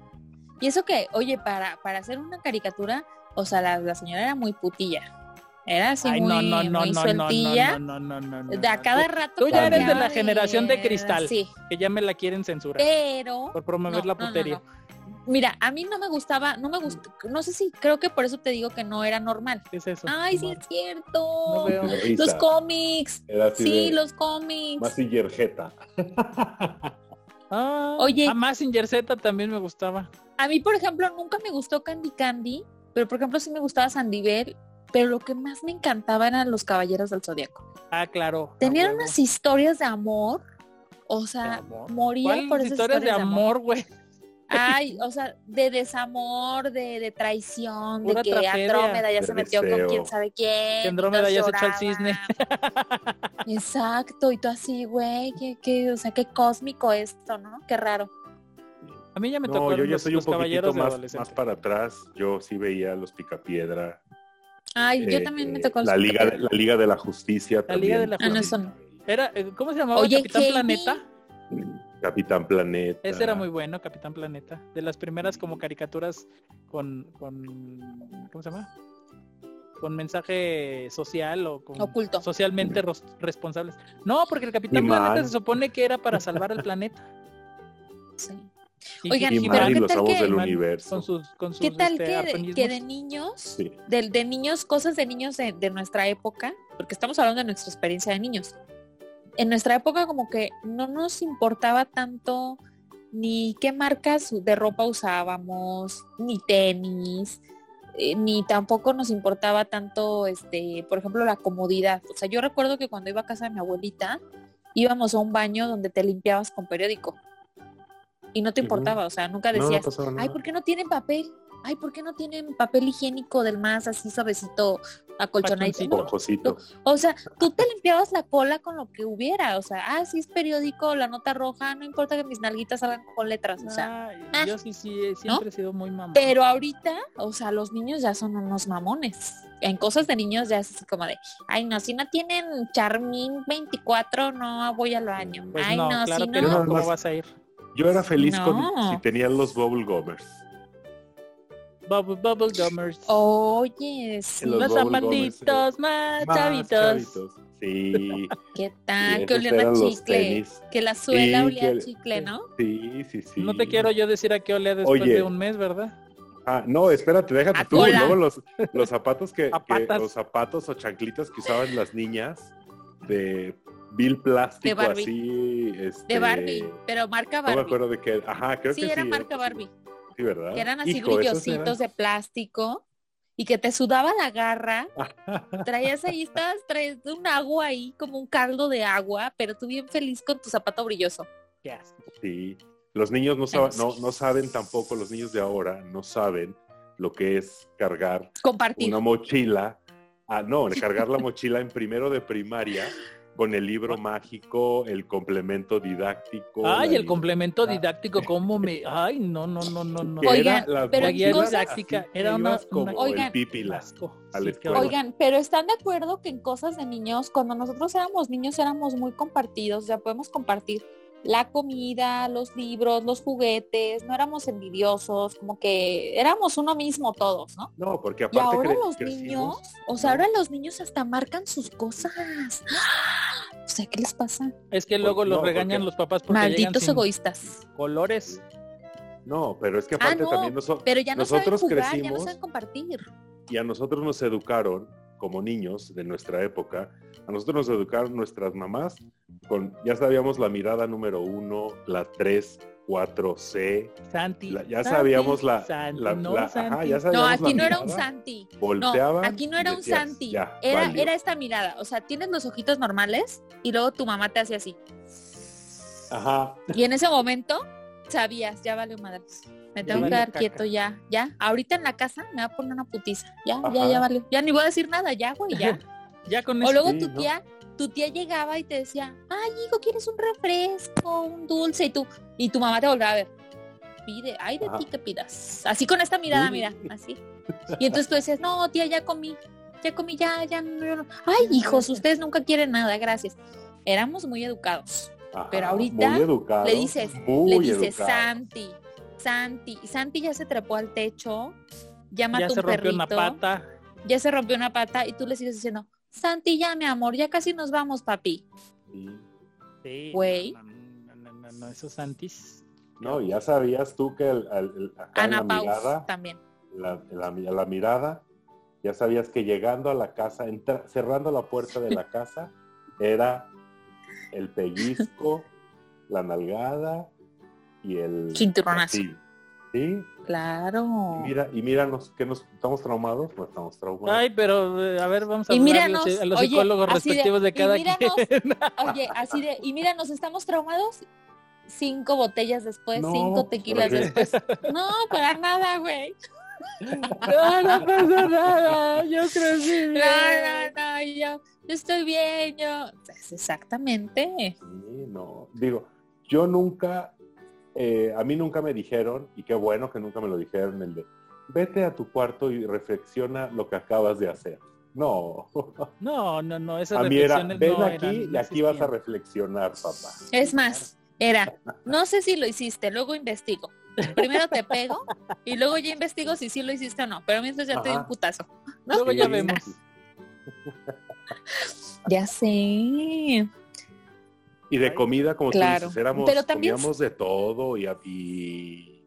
y eso que, oye, para, para hacer una caricatura, o sea, la, la señora era muy putilla. Era así Ay, muy, no, no, no, muy no, no, sueltilla. no, no, no, no, no, de a no. cada Tú- rato. Tú ya eres de la generación de cristal, Sí, que ya me la quieren censurar pero por promover no, la no, no, putería. no. Mira, a mí no me gustaba, no me gustó, no sé si, creo que por eso te digo que no era normal. ¿Qué es eso? Ay, sí No, es cierto. no veo. Los cómics. Era así Sí, de los cómics. Mazinger Jeta. [LAUGHS] Ah, Oye. A Mazinger Z también me gustaba. A mí, por ejemplo, nunca me gustó Candy Candy, pero por ejemplo sí me gustaba Sandivel, pero lo que más me encantaba eran los Caballeros del Zodiaco. Ah, claro. Tenían unas historias de amor, o sea, amor. moría ¿Cuáles por esas historias de amor, güey? Ay, o sea, de desamor, de, de traición, Pura de que tragedia. Andrómeda ya se metió deseo. con quién sabe quién. Que Andrómeda ya se echó al cisne. [LAUGHS] Exacto, y tú así, güey, que, que, o sea, qué cósmico esto, ¿no? Qué raro. A mí ya me tocó No, yo ya los, soy un de más, más para atrás. Yo sí veía los Picapiedra. Ay, yo eh, también me eh, tocó la Liga, de, la Liga de la Justicia. La Liga de la Ah, no, Justicia. Era, eh, ¿Cómo se llamaba? Oye, Capitán Heidi. Planeta. Capitán Planeta. Ese era muy bueno, Capitán Planeta. De las primeras como caricaturas con, con ¿cómo se llama? Con mensaje social o con Oculto. socialmente ros- responsables. No, porque el Capitán Planeta se supone que era para salvar al planeta. Sí. Y Oigan, Y pero Mal y ¿qué los tal que- del universo. con sus con sus ¿Qué tal este, que, de, artonismos. que de niños, Sí. de, de niños, cosas de niños de, de nuestra época, porque estamos hablando de nuestra experiencia de niños. En nuestra época como que no nos importaba tanto ni qué marcas de ropa usábamos, ni tenis, eh, ni tampoco nos importaba tanto, este, por ejemplo, la comodidad. O sea, yo recuerdo que cuando iba a casa de mi abuelita, íbamos a un baño donde te limpiabas con periódico. Y no te importaba, o sea, nunca No, no decías, nada. Ay, ¿por qué no tienen papel? Ay, ¿por qué no tienen papel higiénico del más así suavecito, acolchonadito? No. O sea, tú te limpiabas la cola con lo que hubiera. O sea, ah, sí es periódico, la nota roja, no importa que mis nalguitas salgan con letras. O sea, Ay, ah, yo sí, sí, siempre he sido muy mamón. pero ahorita, o sea, los niños ya son unos mamones. En cosas de niños ya es así como de, ay, no, si no tienen Charmin 24, no voy al baño. Pues ay, no, no, claro si no. no, no. ¿cómo vas a ir? Yo era feliz No. con si tenían los Bubble Gummers. Bubble, bubble gummers. Oye, sí, Los Los zapatitos más, Más chavitos. chavitos. Sí. ¿qué tal? Que olían a chicle. Que la suela Sí, olía a chicle, ¿no? Sí, sí, sí. No te quiero yo decir a qué olea después Oye. de un mes, ¿verdad? Ah, no, espérate, déjate A tú. cola. Luego los, los zapatos que, que- los zapatos o chanclitas que usaban las niñas de vil plástico De Barbie. así. Este, De Barbie, pero marca No me Barbie. acuerdo de qué. Ajá, creo sí, que era sí. marca Barbie. Sí, ¿verdad? Que eran así Hijo, brillositos de plástico y que te sudaba la garra. [LAUGHS] Traías ahí, estabas traes un agua ahí, como un caldo de agua, pero tú bien feliz con tu zapato brilloso. Asco. Sí. Los niños no, saben, no, no saben tampoco, los niños de ahora no saben lo que es cargar Compartir. una mochila. Ah, no, cargar la mochila en primero de primaria con el libro mágico, el complemento didáctico. Ay, el complemento Ah. didáctico, cómo me... Ay, no, no, no, no, no. Oigan, era la pero guía cosas- didáctica era una... como una- Oigan. Sí. Oigan, pero ¿están de acuerdo que en cosas de niños, cuando nosotros éramos niños éramos muy compartidos, ya podemos compartir la comida, los libros, los juguetes, no éramos envidiosos, como que éramos uno mismo todos, ¿no? No, porque Y aparte ahora cre- los crecimos, niños, o sea, ahora los niños hasta marcan sus cosas. O sea, ¿qué les pasa? Es que luego los no, regañan porque- los papás porque Malditos sin egoístas. colores. No, pero es que Ah, aparte no, también noso- Pero ya no saben nosotros jugar, ya no crecimos saben compartir. y a nosotros nos educaron como niños de nuestra época, a nosotros nos educaron nuestras mamás con, ya sabíamos la mirada número uno, la 3, 4, C, Santi. la- ya Santi, sabíamos la, Santi, la- no, la- ajá, Santi. No, aquí la no era un Santi. No, Volteaban aquí no era un decías, Santi. "Ya, Era, valió". era esta mirada. O sea, tienes los ojitos normales y luego tu mamá te hace así. Ajá, Y en ese momento sabías, ya vale madres. Me tengo que dar caca. quieto ya, ya. Ahorita en la casa me va a poner una putiza. Ya, ya, Ajá. ya vale. Ya ni voy a decir nada, ya, güey, ya. [LAUGHS] Ya con O luego Sí, tu ¿no? tía, tu tía llegaba y te decía, ay, hijo, ¿quieres un refresco, un dulce? Y tú, y tu mamá te volvía a ver. Pide, ay de Ajá. ti que pidas. Así con esta mirada, mira, así. Y entonces tú decías, no, tía, ya comí, ya comí, ya, ya, no, no". Ay, [LAUGHS] hijos, ustedes nunca quieren nada, gracias. Éramos muy educados. Ajá, Pero ahorita muy educado, le dices, muy Le dices, educado. Santi, Santi, y Santi ya se trepó al techo, ya mató Ya se un rompió perrito, una pata. ya se rompió una pata y tú le sigues diciendo, Santi, ya mi amor, ya casi nos vamos, papi. Sí. Güey. No, no, no, no, no, esos Santis. No, ya sabías tú que el, el- el- acá en la Paus mirada, también. la, la, la mirada, ya sabías que llegando a la casa, entra- cerrando la puerta de la [LAUGHS] casa, era el pellizco, [LAUGHS] la nalgada y el Cinturonazo. Sí. Sí. Claro. Y mira, y míranos que nos estamos traumados, no estamos traumados. Ay, pero eh, a ver, vamos a Y míranos, a los oye, psicólogos así de- respectivos de, cada míranos, quien. [LAUGHS] Oye, así de, y mira, nos estamos traumados cinco botellas después, No, cinco tequilas después. [LAUGHS] No, para nada, güey. No, no pasa nada. Yo crecí bien. No, no, no, yo, yo estoy bien, yo. Pues exactamente. Sí, no. Digo, yo nunca, eh, a mí nunca me dijeron, y qué bueno que nunca me lo dijeron, el de, vete a tu cuarto y reflexiona lo que acabas de hacer. No, No, no, no. Esas a mí era, ven no aquí eran- y aquí vas a reflexionar, papá. Es más, era, no sé si lo hiciste, luego investigo. Primero te pego y luego ya investigo si sí lo hiciste o no. Pero mientras ya te doy un Ajá. putazo. [LAUGHS] Luego ya vemos. [LAUGHS] Ya sé. Y de comida, como Claro. tú dices, éramos, Pero también- comíamos de todo y, y-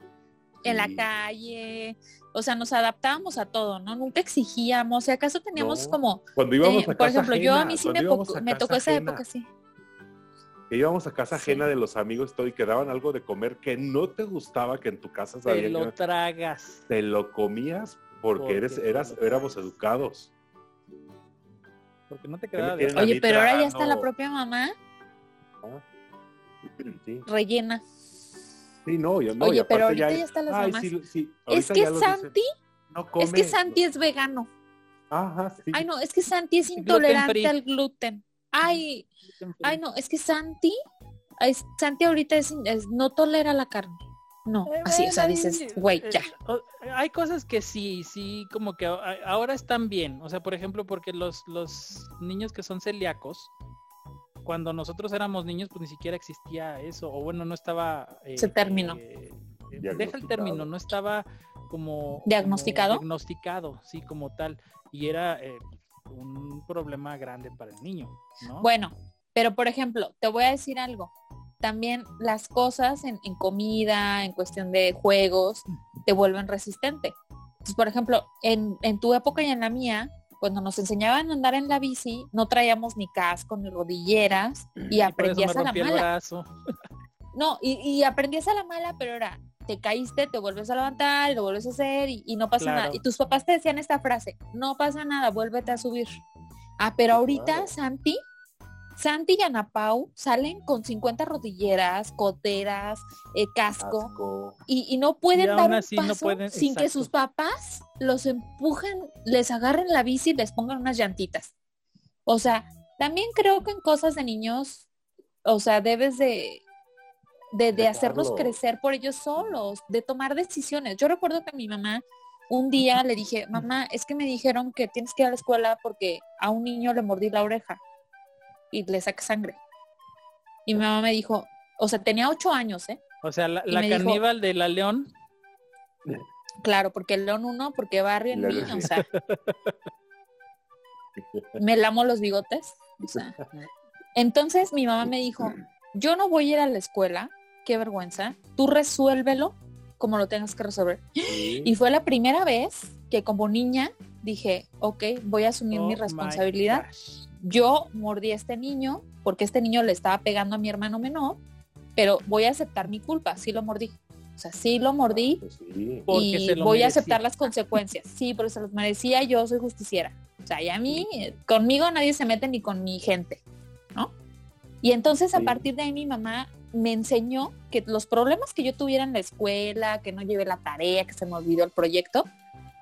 En la calle. O sea, nos adaptábamos a todo, ¿no? Nunca exigíamos. Si acaso teníamos No. como, Cuando íbamos eh, a por casa ejemplo, yo a mí sí me, tocó esa época, sí. Que íbamos a casa Sí. ajena de los amigos todo y que daban algo de comer que no te gustaba que en tu casa Te sabían lo que tragas. te lo comías porque, Porque eres, te eras, lo éramos educados. Porque no te ¿Qué me quedaba de Oye, pero ahora ya está la propia mamá. [CLEARS THROAT] Sí. rellena. Sí, no, yo, no, y Oye, pero ahorita ya están las ay, mamás. sí, sí, Es que ya Santi, no es que come. Santi es vegano. Ajá, sí. Ay, no, es que Santi es intolerante al gluten. Ay, ay, no, es que Santi, ay, Santi ahorita es, es- no tolera la carne. No, Eh, así, o sea, dices, güey, eh, ya. Hay cosas que sí, sí, como que ahora están bien. O sea, por ejemplo, porque los, los niños que son celíacos, cuando nosotros éramos niños, pues ni siquiera existía eso. O bueno, no estaba... eh, Ese término. eh, deja el término, no estaba como... ¿Diagnosticado? como diagnosticado, sí, como tal. Y era eh, un problema grande para el niño, ¿no? Bueno, pero por ejemplo, te voy a decir algo. También las cosas en, en comida, en cuestión de juegos, te vuelven resistente. Entonces, por ejemplo, en, en tu época y en la mía, cuando nos enseñaban a andar en la bici, no traíamos ni casco ni rodilleras y Y aprendías a la mala. No, y, y aprendías a la mala, pero era, te caíste, te vuelves a levantar, lo vuelves a hacer y, y no pasa Claro. nada. Y tus papás te decían esta frase, no pasa nada, vuélvete a subir. Ah, pero ahorita, Claro. Santi, Santi y Ana Pau salen con 50 rodilleras, coteras, eh, casco, Asco. y, y no pueden Y dar un no paso pueden- sin que sus papás los empujen, les agarren la bici y les pongan unas llantitas. O sea, también creo que en cosas de niños, o sea, debes de, de, de hacerlos crecer por ellos solos, de tomar decisiones. Yo recuerdo que mi mamá un día le dije, mamá, es que me dijeron que tienes que ir a la escuela porque a un niño le mordí la oreja y le saqué sangre. Y mi mamá me dijo, o sea, tenía ocho años, ¿eh? O sea, la, la dijo- de la León, Claro, porque el León uno, porque barrio mí, León, o sea, [LAUGHS] me lamo los bigotes. o sea. Entonces mi mamá me dijo, yo no voy a ir a la escuela, qué vergüenza, tú resuélvelo como lo tengas que resolver. Sí. Y fue la primera vez que como niña dije, ok, voy a asumir oh mi my responsabilidad. Yo mordí a este niño porque este niño le estaba pegando a mi hermano menor, pero voy a aceptar mi culpa, sí lo mordí. O sea, sí lo mordí, Pues sí. Porque y lo voy a aceptar las consecuencias. Sí, pero se los merecía, yo soy justiciera. O sea, y a mí, conmigo nadie se mete ni con mi gente, ¿no? Y entonces a partir de ahí mi mamá me enseñó que los problemas que yo tuviera en la escuela, que no llevé la tarea, que se me olvidó el proyecto,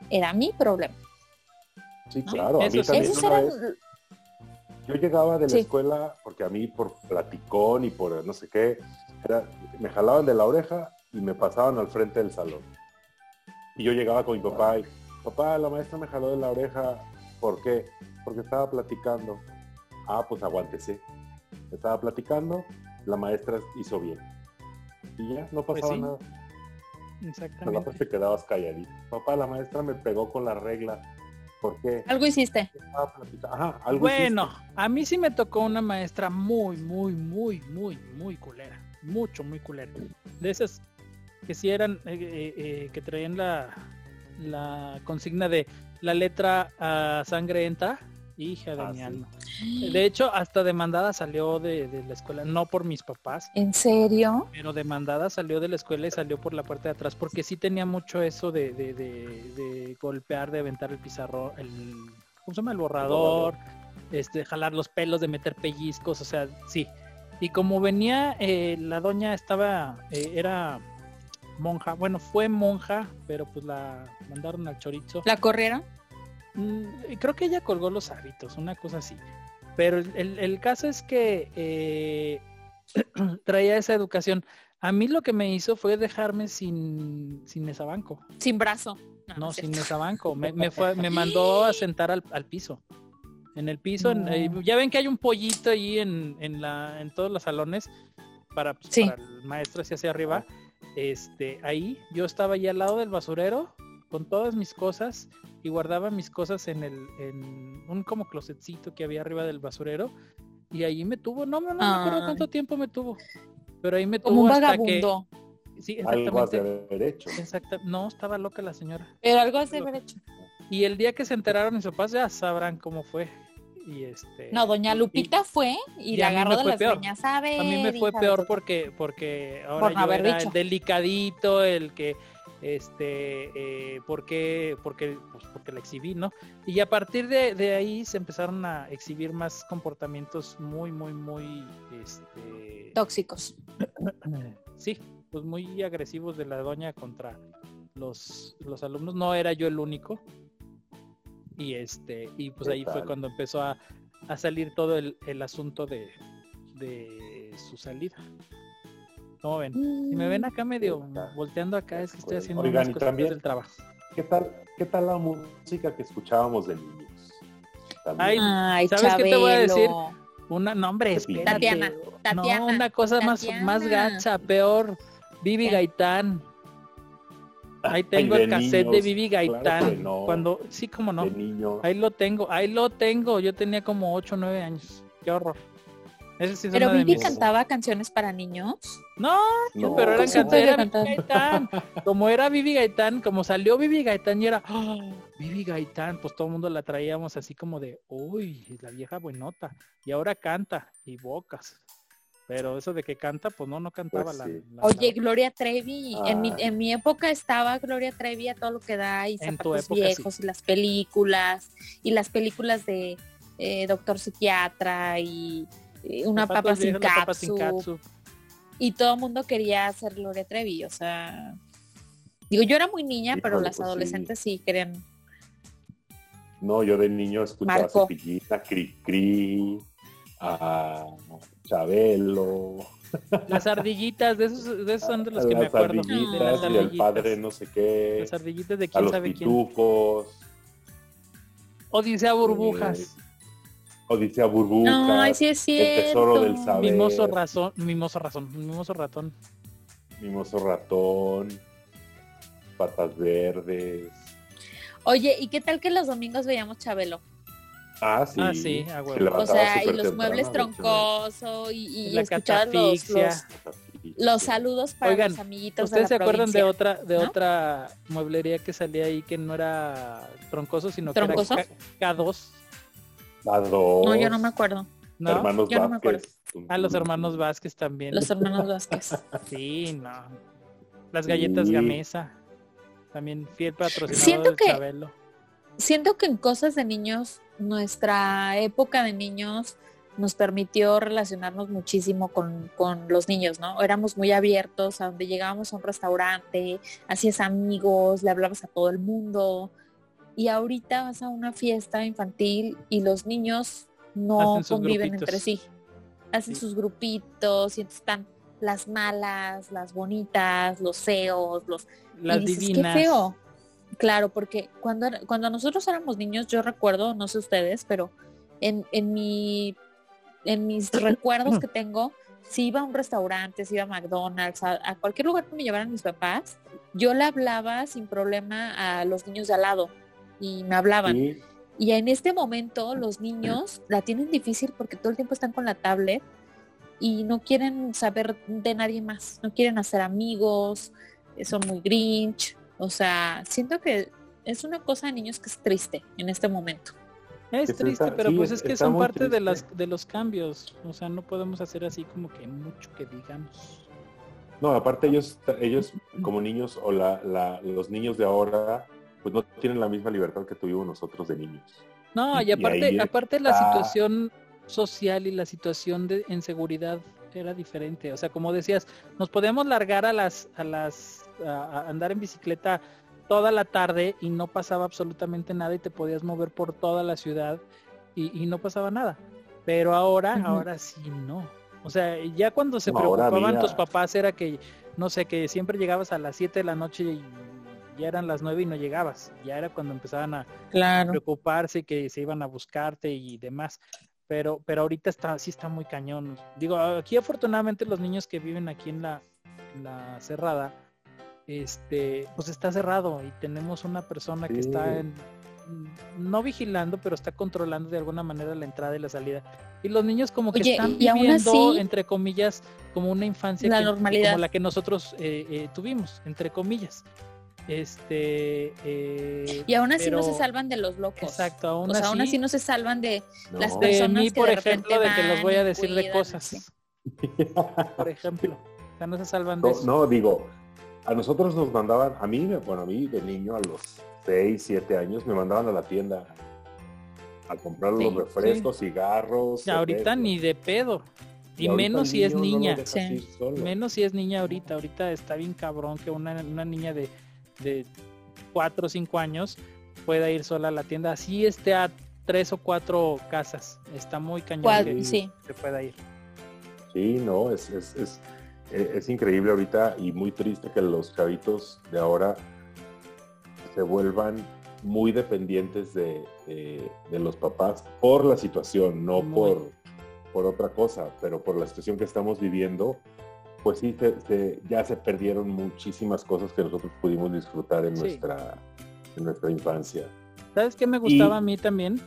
era mi problema. Sí, ¿no? claro. A mí sí. también una eran, vez- yo llegaba de la Sí. escuela porque a mí por platicón y por no sé qué, era- me jalaban de la oreja y me pasaban al frente del salón. Y yo llegaba con mi papá y, papá, la maestra me jaló de la oreja. ¿Por qué? Porque estaba platicando. Ah, pues aguántese. Estaba platicando, la maestra hizo bien. Y ya, no Pues pasaba sí. nada. Exactamente. Te quedabas calladito. Papá, la maestra me pegó con la regla. ¿Por qué? algo hiciste. Ajá, algo Bueno, hiciste. a mí sí me tocó una maestra muy, muy, muy, muy, muy culera. Mucho, muy culera. De esas que sí eran, eh, eh, eh, que traían la, la consigna de la letra a sangre entra. Hija de Ah, mi sí. alma. De hecho, hasta demandada salió de, de la escuela, no por mis papás, ¿En serio? pero demandada salió de la escuela y salió por la puerta de atrás, porque sí tenía mucho eso de, de, de- de golpear, de aventar el pizarro, el, ¿cómo se llama? El borrador, este, jalar los pelos, de meter pellizcos, o sea, sí. Y como venía, eh, la doña estaba, eh, era monja, bueno, fue monja, pero pues la mandaron al chorizo. ¿La corrieron? Mm, creo que ella colgó los hábitos, una cosa así. Pero el, el- caso es que eh, [CLEARS THROAT] traía esa educación. A mí lo que me hizo fue dejarme sin, sin mesabanco. Sin brazo. No, sin mesabanco. Me, me, fue- me [LAUGHS] mandó a sentar al, al piso. En el piso, No. eh, ya ven que hay un pollito ahí en, en, la, en todos los salones para, pues, Sí. para el maestro hacia hacia arriba. Este, ahí yo estaba allí al lado del basurero con todas mis cosas y guardaba mis cosas en el en un como closetcito que había arriba del basurero y ahí me tuvo, no, no, no me acuerdo cuánto tiempo me tuvo, pero ahí me Como tuvo un hasta vagabundo. que sí, Algo exactamente, haber hecho. exacta, no estaba loca la señora. Pero algo has de haber hecho. Y el día que se enteraron mis papás ya sabrán cómo fue. Y este No, doña Lupita fue y, y la agarró de las peor. A ver, a mí me fue peor porque porque ahora Por no yo haber era dicho. el delicadito, el que este eh, porque porque pues, porque la exhibí, ¿no? Y a partir de, de ahí se empezaron a exhibir más comportamientos muy muy muy este Tóxicos. [CLEARS THROAT] sí, pues muy agresivos de la doña contra los, los alumnos. No era yo el único. Y este, y pues ¿Qué ahí fue cuando empezó a, a salir todo el, el asunto de, de su salida. ¿Cómo ven? Si me ven acá medio volteando acá es que estoy haciendo Oigan, unas y cositas también- del trabajo. ¿Qué tal, ¿Qué tal la música que escuchábamos de niños? También. Ay, Ay, ¿sabes qué te voy a decir? Una, no hombre, espérate. Tatiana, Tatiana, no, una cosa más, más gacha, peor. Vivi. Gaitán. Ahí Ay, tengo de el cassette de niños, Vivi claro Gaitán. no. Cuando, sí, como no. de niño. Ahí lo tengo, ahí lo tengo. Yo tenía como 8 o 9 años. Qué horror. Ese sí es Pero Vivi mis- cantaba canciones para niños. No, No, pero eran ¿cómo canciones. Gaitán. Como era Vivi Gaitán, como salió Vivi Gaitán y era. Vivi Gaitán, pues todo el mundo la traíamos así como de, uy, la vieja buenota. Y ahora canta y bocas. Pero eso de que canta, pues no, no cantaba Pues la, sí. la- Oye, Gloria Trevi, en, mi, Ah. en mi época estaba Gloria Trevi a todo lo que da y zapatos época, sí. viejos y las películas y las películas de eh, Doctor Psiquiatra y una papa sin papa catsup, y todo el mundo quería hacer Gloria Trevi, o sea, digo, yo era muy niña, pero las pues sí. adolescentes sí querían. No, yo de niño escuchaba Marco. Cepillita, Cri Cri, a Chabelo, Las ardillitas, de esos, de esos son de los que me acuerdo. ardillitas de las y el padre no sé qué, Las ardillitas de a quién los sabe quién. pitufos, Odisea burbujas. Odisea Burbujas, Ay, sí es El cierto. Tesoro del Saber, Mimoso razón, mimoso razón, mimoso ratón. Mimoso Ratón, Patas Verdes. Oye, ¿y qué tal que los domingos veíamos Chabelo? Ah, sí. Ah, sí, a huevo. Se O sea, y los muebles temprano, de troncoso y, y La escuchar los, catafixia. los, los saludos para Oigan, los amiguitos de ¿Ustedes la se acuerdan de otra, de ¿no? otra mueblería que salía ahí que no era troncoso, sino ¿Troncoso? que era K- K2? A dos. No, yo no me acuerdo. ¿no? Hermanos Yo no me acuerdo. A los hermanos Vázquez también. Los hermanos Vázquez. [LAUGHS] Sí, no. Las galletas Sí. Gamesa. También fiel patrocinador Siento del que- Chabelo. Siento que en cosas de niños, nuestra época de niños nos permitió relacionarnos muchísimo con, con los niños, ¿no? Éramos muy abiertos, a donde llegábamos a un restaurante, hacías amigos, le hablabas a todo el mundo. Y ahorita vas a una fiesta infantil y los niños no conviven grupitos. entre sí. Hacen Sí. sus grupitos y entonces están las malas, las bonitas, los feos, los Las y dices, divinas. Qué feo. Claro, porque cuando, cuando nosotros éramos niños, yo recuerdo, no sé ustedes, pero en, en mi en mis [CLEARS THROAT] recuerdos que tengo, si iba a un restaurante, si iba a McDonald's, a, a cualquier lugar que me llevaran mis papás, yo le hablaba sin problema a los niños de al lado y me hablaban. Sí, Y en este momento los niños la tienen difícil porque todo el tiempo están con la tablet y no quieren saber de nadie más, no quieren hacer amigos, eh, son muy grinch, o sea, siento que es una cosa de niños que es triste en este momento. Es Es triste, esa- pero sí, pues es- que son parte de las de los cambios. O sea, no podemos hacer así como que mucho que digamos. No, aparte ellos, ellos [LAUGHS] como niños o la, la- los niños de ahora, pues no tienen la misma libertad que tuvimos nosotros de niños. No, y Y aparte, aparte la situación social y la situación de inseguridad era diferente. O sea, como decías, nos podíamos largar a las, a las, a, a andar en bicicleta toda la tarde y no pasaba absolutamente nada y te podías mover por toda la ciudad y, y no pasaba nada. Pero ahora, ahora sí no. O sea, ya cuando se No, preocupaban mira. tus papás era que, no sé, que siempre llegabas a las 7 de la noche y ya eran las 9 y no llegabas. Ya era cuando empezaban a, Claro. preocuparse que se iban a buscarte y demás. Pero, pero ahorita está, sí está muy cañón. Digo, aquí afortunadamente los niños que viven aquí en la, en la cerrada, este, pues está cerrado y tenemos una persona que está en, no vigilando, pero está controlando de alguna manera la entrada y la salida. Y los niños como que Oye, están y viviendo, así- entre comillas, como una infancia La que- normalidad. como la que nosotros eh, eh, tuvimos, entre comillas. Este, eh, Y aún así no se salvan de los locos. Exacto, aún o sea, así, aún así no se salvan de No. Las de personas mí, que por de ejemplo, de que les voy a decir de cosas, sí. [LAUGHS] por ejemplo. O sea, no se salvan de No, eso. no, digo, a nosotros nos mandaban, a mí, bueno, a mí de niño a los 6, 7 años me mandaban a la tienda a comprar Sí, los refrescos, cigarros. Ya, ahorita ni de pedo. Y, menos si es no niña. Menos si es niña ahorita. Ahorita está bien cabrón que una, una niña de, de 4 o 5 años pueda ir sola a la tienda. Así esté a tres o cuatro casas. Está muy cañón que sí. se pueda ir. Sí, no, es, es, es, eh, es increíble ahorita y muy triste que los chavitos de ahora se vuelvan muy dependientes de, de- de los papás por la situación, no por, por otra cosa, pero por la situación que estamos viviendo, pues sí, se- se- ya se perdieron muchísimas cosas que nosotros pudimos disfrutar en, Sí. nuestra, en nuestra infancia. ¿Sabes qué me gustaba Y- a mí también?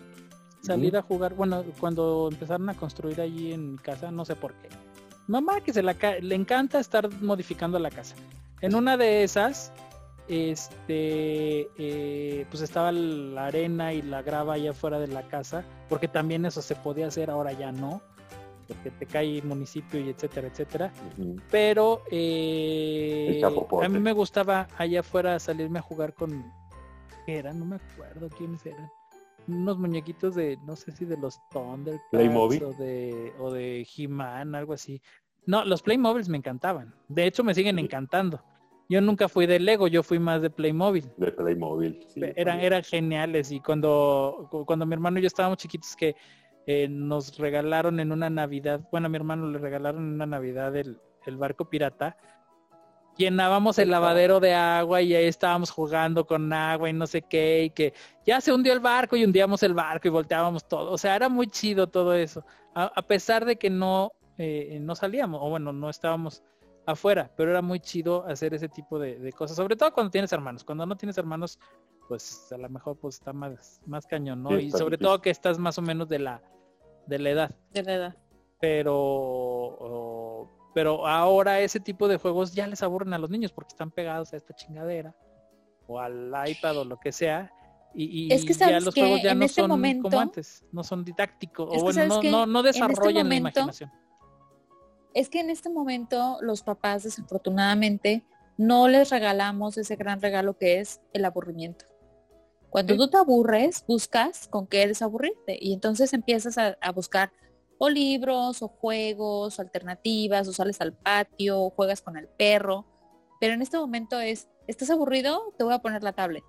Salir a jugar, bueno, cuando empezaron a construir allí en mi casa, no sé por qué. Mamá que se la le encanta estar modificando la casa. En una de esas, este, eh, pues estaba la arena y la grava allá afuera de la casa, porque también eso se podía hacer, ahora ya no, porque te cae municipio y etcétera, etcétera pero eh, a mí me gustaba allá afuera salirme a jugar con ¿qué eran? No me acuerdo quiénes eran. unos muñequitos de, no sé si de los Thundercats Playmobil. o de, o de He-Man, algo así. No, los Playmobiles me encantaban. De hecho, me siguen Sí. encantando. Yo nunca fui de Lego, yo fui más de Playmobil. De Playmobil. sí, eran, eran geniales y cuando, cu- cuando mi hermano y yo estábamos chiquitos que eh, nos regalaron en una Navidad, bueno, a mi hermano le regalaron en una Navidad el, el barco pirata, llenábamos el lavadero de agua y ahí estábamos jugando con agua y no sé qué, y que ya se hundió el barco y hundíamos el barco y volteábamos todo. O sea, era muy chido todo eso, a, a pesar de que no, eh, no salíamos, o bueno, no estábamos afuera, pero era muy chido hacer ese tipo de, de cosas, sobre todo cuando tienes hermanos. Cuando no tienes hermanos, pues a lo mejor pues está más, más cañón, ¿no? Sí, y sobre difícil. todo que estás más o menos de la, de la edad. De la edad. Pero, o- pero ahora ese tipo de juegos ya les aburren a los niños porque están pegados a esta chingadera o al iPad o lo que sea. Y, y Es que ya los que juegos ya en no este son momento- como antes, no son didácticos, o bueno, no, no, no este desarrollan la imaginación. Es que en este momento los papás desafortunadamente no les regalamos ese gran regalo que es el aburrimiento. Cuando tú te aburres, buscas con qué desaburrirte y entonces empiezas a, a buscar o libros o juegos o alternativas o sales al patio o juegas con el perro. Pero en este momento es, ¿estás aburrido? Te voy a poner la tablet.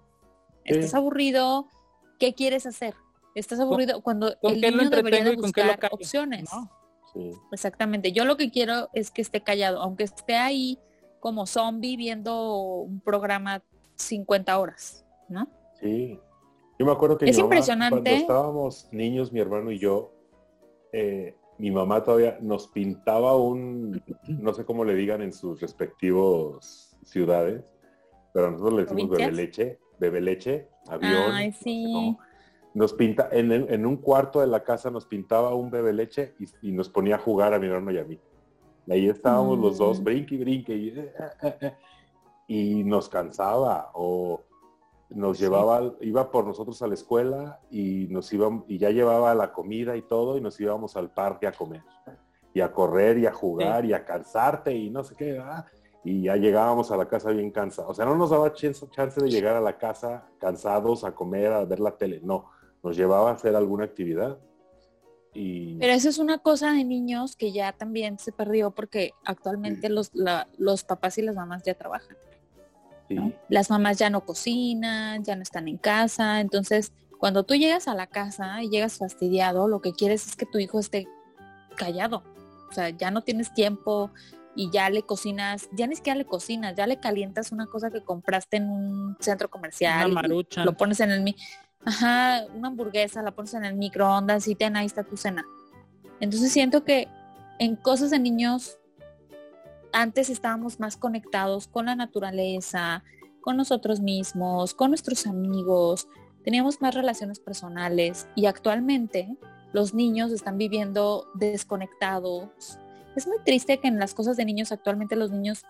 Sí. ¿Estás aburrido? ¿Qué quieres hacer? ¿Estás aburrido? Cuando ¿Con el niño debería de lo buscar opciones. ¿no? Sí. Exactamente. Yo lo que quiero es que esté callado, aunque esté ahí como zombie viendo un programa 50 horas, ¿no? Sí. Yo me acuerdo que Es mi mamá, impresionante. cuando estábamos niños, mi hermano y yo, eh, mi mamá todavía nos pintaba un, no sé cómo le digan en sus respectivos ciudades, pero nosotros le decimos bebe leche, bebe leche, avión. Ay, no sé sí. cómo. Nos pinta, en, el- en un cuarto de la casa nos pintaba un bebe leche y, y nos ponía a jugar a mi hermano y a mí. Y ahí estábamos los dos, Mm. brinque y brinque, y, eh, eh, y nos cansaba, o nos llevaba, iba por nosotros a la escuela y nos iba, y ya llevaba la comida y todo, y nos íbamos al parque a comer, y a correr, y a jugar, y a cansarte, y no sé qué, ¿verdad? y ya llegábamos a la casa bien cansados. O sea, no nos daba chance, chance de llegar a la casa cansados a comer, a ver la tele, no, nos llevaba a hacer alguna actividad. Y Pero eso es una cosa de niños que ya también se perdió porque actualmente los, la- los papás y las mamás ya trabajan. Las mamás ya no cocinan, ya no están en casa. Entonces, cuando tú llegas a la casa y llegas fastidiado, lo que quieres es que tu hijo esté callado. O sea, ya no tienes tiempo y ya le cocinas, ya ni siquiera le cocinas, ya le calientas una cosa que compraste en un centro comercial. Una marucha. Lo pones en el ajá, una hamburguesa, la pones en el microondas y ten, ahí está tu cena. Entonces siento que en cosas de niños antes estábamos más conectados con la naturaleza, con nosotros mismos, con nuestros amigos, teníamos más relaciones personales y actualmente los niños están viviendo desconectados. Es muy triste que en las cosas de niños actualmente los niños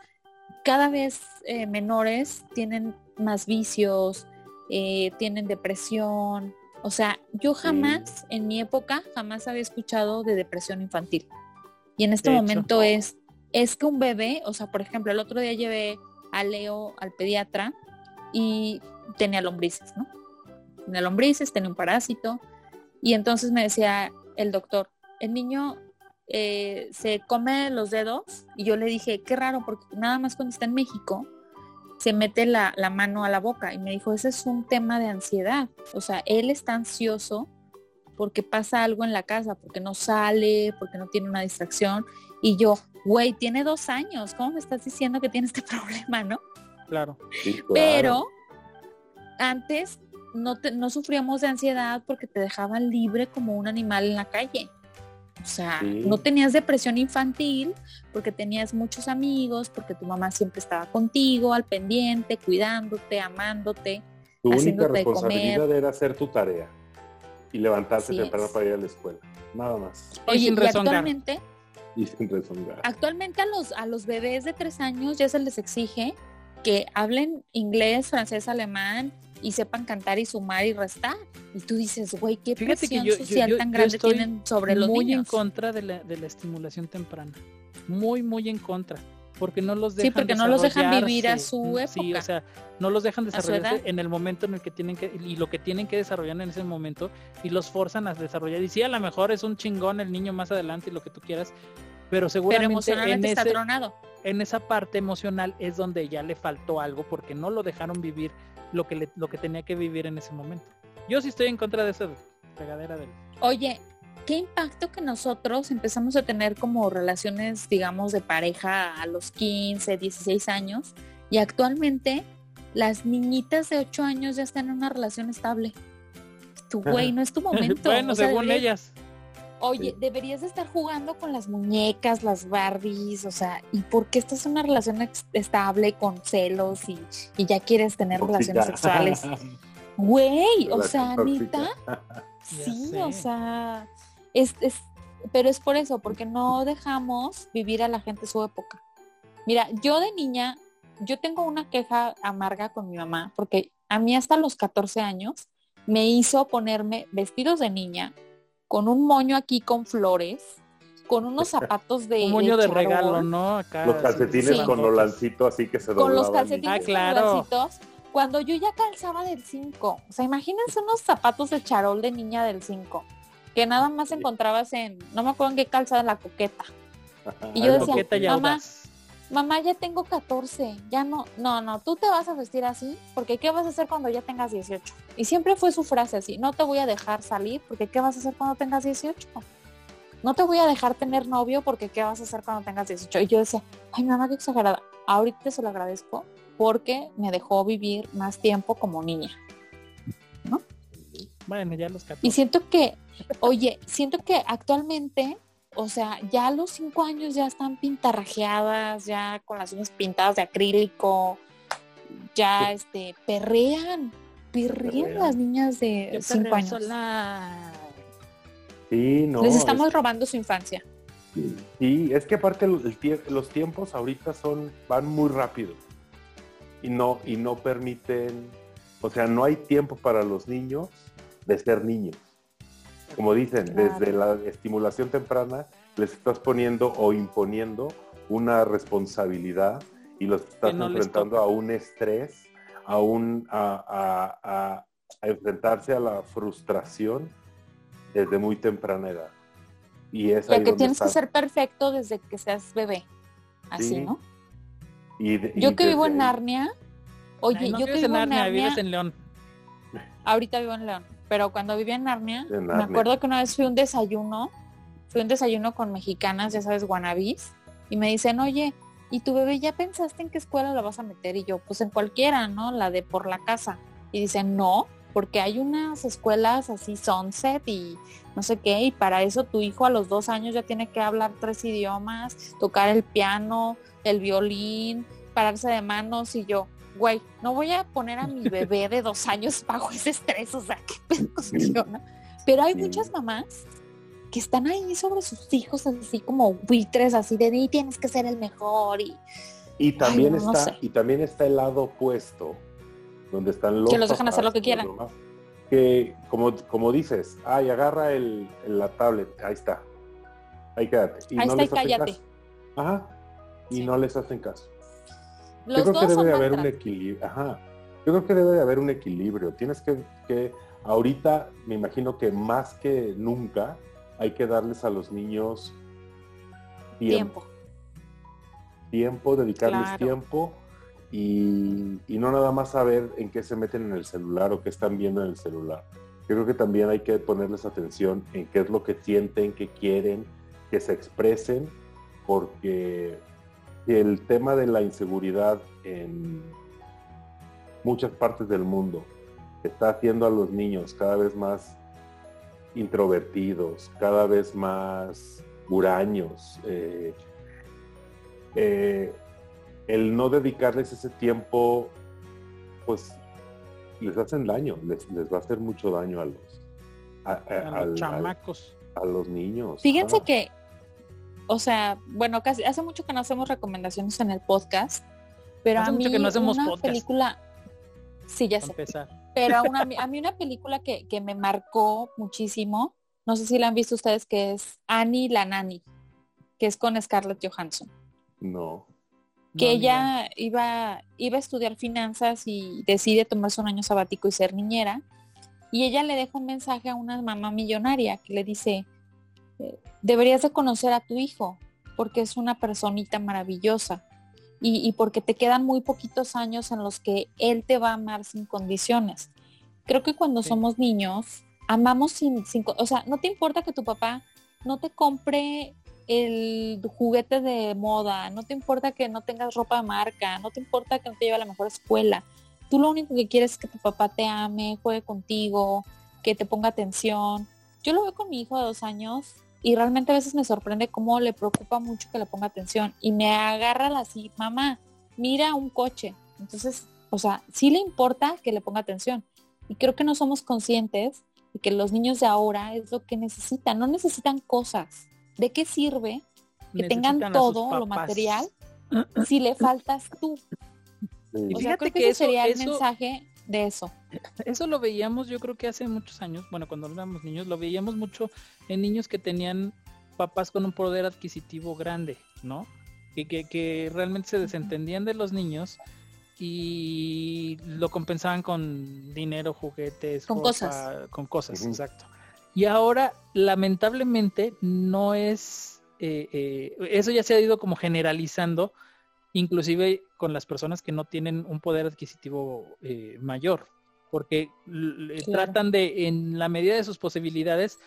cada vez eh, menores tienen más vicios, eh, tienen depresión. O sea, yo jamás, en mi época, jamás había escuchado de depresión infantil. Y en este De hecho. momento es, es que un bebé, o sea, por ejemplo, el otro día llevé a Leo al pediatra y tenía lombrices, ¿no? Tenía lombrices, tenía un parásito. Y entonces me decía el doctor, el niño eh, se come los dedos y yo le dije, qué raro, porque nada más cuando está en México se mete la, la mano a la boca y me dijo, ese es un tema de ansiedad. O sea, él está ansioso porque pasa algo en la casa, porque no sale, porque no tiene una distracción. Y yo, güey, tiene dos años, ¿cómo me estás diciendo que tiene este [LAUGHS] problema, no? Claro. sí, claro. Pero antes no, te- no sufríamos de ansiedad porque te dejaban libre como un animal en la calle. O sea, Sí. no tenías depresión infantil porque tenías muchos amigos, porque tu mamá siempre estaba contigo, al pendiente, cuidándote, amándote. tu única responsabilidad era hacer tu tarea y levantarse Así temprano es. para ir a la escuela. Nada más. Y Oye, y rezongar. actualmente, Y sin rezongar. actualmente a los, a los bebés de tres años ya se les exige que hablen inglés, francés, alemán y sepan cantar y sumar y restar. Y tú dices, güey, qué Fíjate presión yo- social yo- tan yo grande estoy tienen sobre los muy en niños. contra de la, de la estimulación temprana. Muy, muy en contra. porque no los dejan Sí, porque no los dejan vivir a su Sí, época. o sea, no los dejan desarrollarse en el momento en el que tienen que, y lo que tienen que desarrollar en ese momento, y los forzan a desarrollar. Y sí, a lo mejor es un chingón el niño más adelante y lo que tú quieras, pero Pero seguramente en, emocionalmente está ese, en esa parte emocional es donde ya le faltó algo, porque no lo dejaron vivir lo que, le- lo que tenía que vivir en ese momento. Yo sí estoy en contra de esa regadera del... Oye, ¿qué impacto que nosotros empezamos a tener como relaciones, digamos, de pareja a los 15, 16 años? Y actualmente las niñitas de 8 años ya están en una relación estable. Tu güey, no es tu [LAUGHS] momento. bueno, o sea, según ellas. Oye, Sí. deberías de estar jugando con las muñecas, las Barbies, o sea, ¿y por qué estás en una relación estable con celos y, y ya quieres tener relaciones sexuales? [LAUGHS] Güey, o sea, [LAUGHS] Ya Sí, o sea, es, es, pero es por eso, porque no dejamos vivir a la gente su época. Mira, yo de niña, yo tengo una queja amarga con mi mamá, porque a mí hasta los 14 años me hizo ponerme vestidos de niña, con un moño aquí con flores, con unos [LAUGHS] zapatos de un moño de charol, regalo, ¿no? Acá, Los calcetines Sí. con. Nolancito así que se con doblaban. los calcetines Ah, con claro. lacitos, cuando yo ya calzaba del 5. O sea, imagínense unos zapatos de charol de niña del 5, que nada más encontrabas en, no me acuerdo en qué calzada, la coqueta. Y yo Ay, decía, mamá. Mamá, ya tengo 14, ya no, no, no, tú te vas a vestir así, porque ¿qué vas a hacer cuando ya tengas 18? Y siempre fue su frase así, no te voy a dejar salir, porque ¿qué vas a hacer cuando tengas 18? No te voy a dejar tener novio, porque ¿qué vas a hacer cuando tengas 18? Y yo decía, ay mamá, qué exagerada. Ahorita se lo agradezco porque me dejó vivir más tiempo como niña. Bueno, ya los 14. Y siento que, oye, siento que actualmente, o sea, ya a los cinco años ya están pintarrajeadas, ya con las uñas pintadas de acrílico, ya este, perrean, perrean Perrean. las niñas de Yo cinco años. sola. Sí, no. Les estamos es- robando su infancia. Sí, es que aparte el- el tie- los tiempos ahorita son van muy rápido y no y no permiten, o sea, no hay tiempo para los niños de ser niños. Como dicen, Claro. desde la estimulación temprana les estás poniendo o imponiendo una responsabilidad y los estás no enfrentando a un estrés, a un a, a- a- a enfrentarse a la frustración desde muy temprana edad. Y es Ya ahí que donde tienes que ser perfecto desde que seas bebé. Así, Sí. ¿no? Y de- y Yo que vivo en Narnia, oye, Ay, no yo que vives vivo en en Narnia, Narnia, vives en León. ahorita vivo en León, pero cuando vivía en Narnia, En me acuerdo que una vez fui a un desayuno, fui a un desayuno con mexicanas, ya sabes, guanabis, y me dicen, oye, ¿y tu bebé ya pensaste en qué escuela la vas a meter? Y yo, pues en cualquiera, ¿no? La de por la casa. Y dicen, no, porque hay unas escuelas así, Sunset y no sé qué, y para eso tu hijo a los dos años ya tiene que hablar tres idiomas, tocar el piano, el violín, pararse de manos y yo, güey, no voy a poner a mi bebé de dos años [LAUGHS] bajo ese estrés, o sea, qué [LAUGHS] ¿no? Pero hay muchas mamás que están ahí sobre sus hijos así como buitres, así de "Ni tienes que ser el mejor y Y también no, no está, sé. y también está el lado opuesto, donde están los Que los dejan hacer lo que quieran. Que como, como dices, ay, agarra el, la tablet, ahí está. Ahí quédate. Y Ahí está y les cállate. caso. Ajá. Y Sí. no les hacen caso. Los Yo creo dos que debe de haber un equilibrio. Ajá. Yo creo que debe de haber un equilibrio. Tienes que, que, ahorita me imagino que más que nunca hay que darles a los niños tiempo. tiempo. tiempo, dedicarles Claro. tiempo y, y no nada más saber en qué se meten en el celular o qué están viendo en el celular. Yo creo que también hay que ponerles atención en qué es lo que sienten, qué quieren, que se expresen, porque el tema de la inseguridad en muchas partes del mundo está haciendo a los niños cada vez más introvertidos, cada vez más huraños. eh, eh, el no dedicarles ese tiempo, pues les hacen daño, les, les va a hacer mucho daño a los, a, a- A al- los al- chamacos. a los niños. Fíjense Ah, que, o sea, bueno, casi hace mucho que no hacemos recomendaciones en el podcast, pero Hace a mí mucho que no hacemos una podcast. película, sí, ya sé, pero a, una- [LAUGHS] a mí una película que, que me marcó muchísimo, no sé si la han visto ustedes, que es Annie la Nani, que es con Scarlett Johansson. No. que No, ella iba, iba a estudiar finanzas y decide tomarse un año sabático y ser niñera. Y ella le deja un mensaje a una mamá millonaria que le dice, deberías de conocer a tu hijo porque es una personita maravillosa y, y porque te quedan muy poquitos años en los que él te va a amar sin condiciones. Creo que cuando Sí. somos niños, amamos sin, sin, o sea, no te importa que tu papá no te compre el juguete de moda, no te importa que no tengas ropa de marca, no te importa que no te lleve a la mejor escuela. Tú lo único que quieres es que tu papá te ame, juegue contigo, que te ponga atención. Yo lo veo con mi hijo de dos años y realmente a veces me sorprende cómo le preocupa mucho que le ponga atención y me agarra la así, mamá, mira un coche. Entonces, o sea, sí le importa que le ponga atención. Y creo que no somos conscientes de que los niños de ahora es lo que necesitan, no necesitan cosas. ¿De qué sirve que tengan Necesitan todo lo material [CLEARS THROAT] si le faltas tú? Sí. O sea, Fíjate creo que, que ese eso- sería el mensaje de eso. Eso lo veíamos yo creo que hace muchos años, bueno, cuando éramos niños, lo veíamos mucho en niños que tenían papás con un poder adquisitivo grande, ¿no? Que, que, que realmente se desentendían de los niños y lo compensaban con dinero, juguetes, Con ropa, cosas. Con cosas, exacto. Y ahora, lamentablemente, no es... eh, eh, eso ya se ha ido como generalizando, inclusive con las personas que no tienen un poder adquisitivo eh, mayor, porque Claro. tratan de, en la medida de sus posibilidades,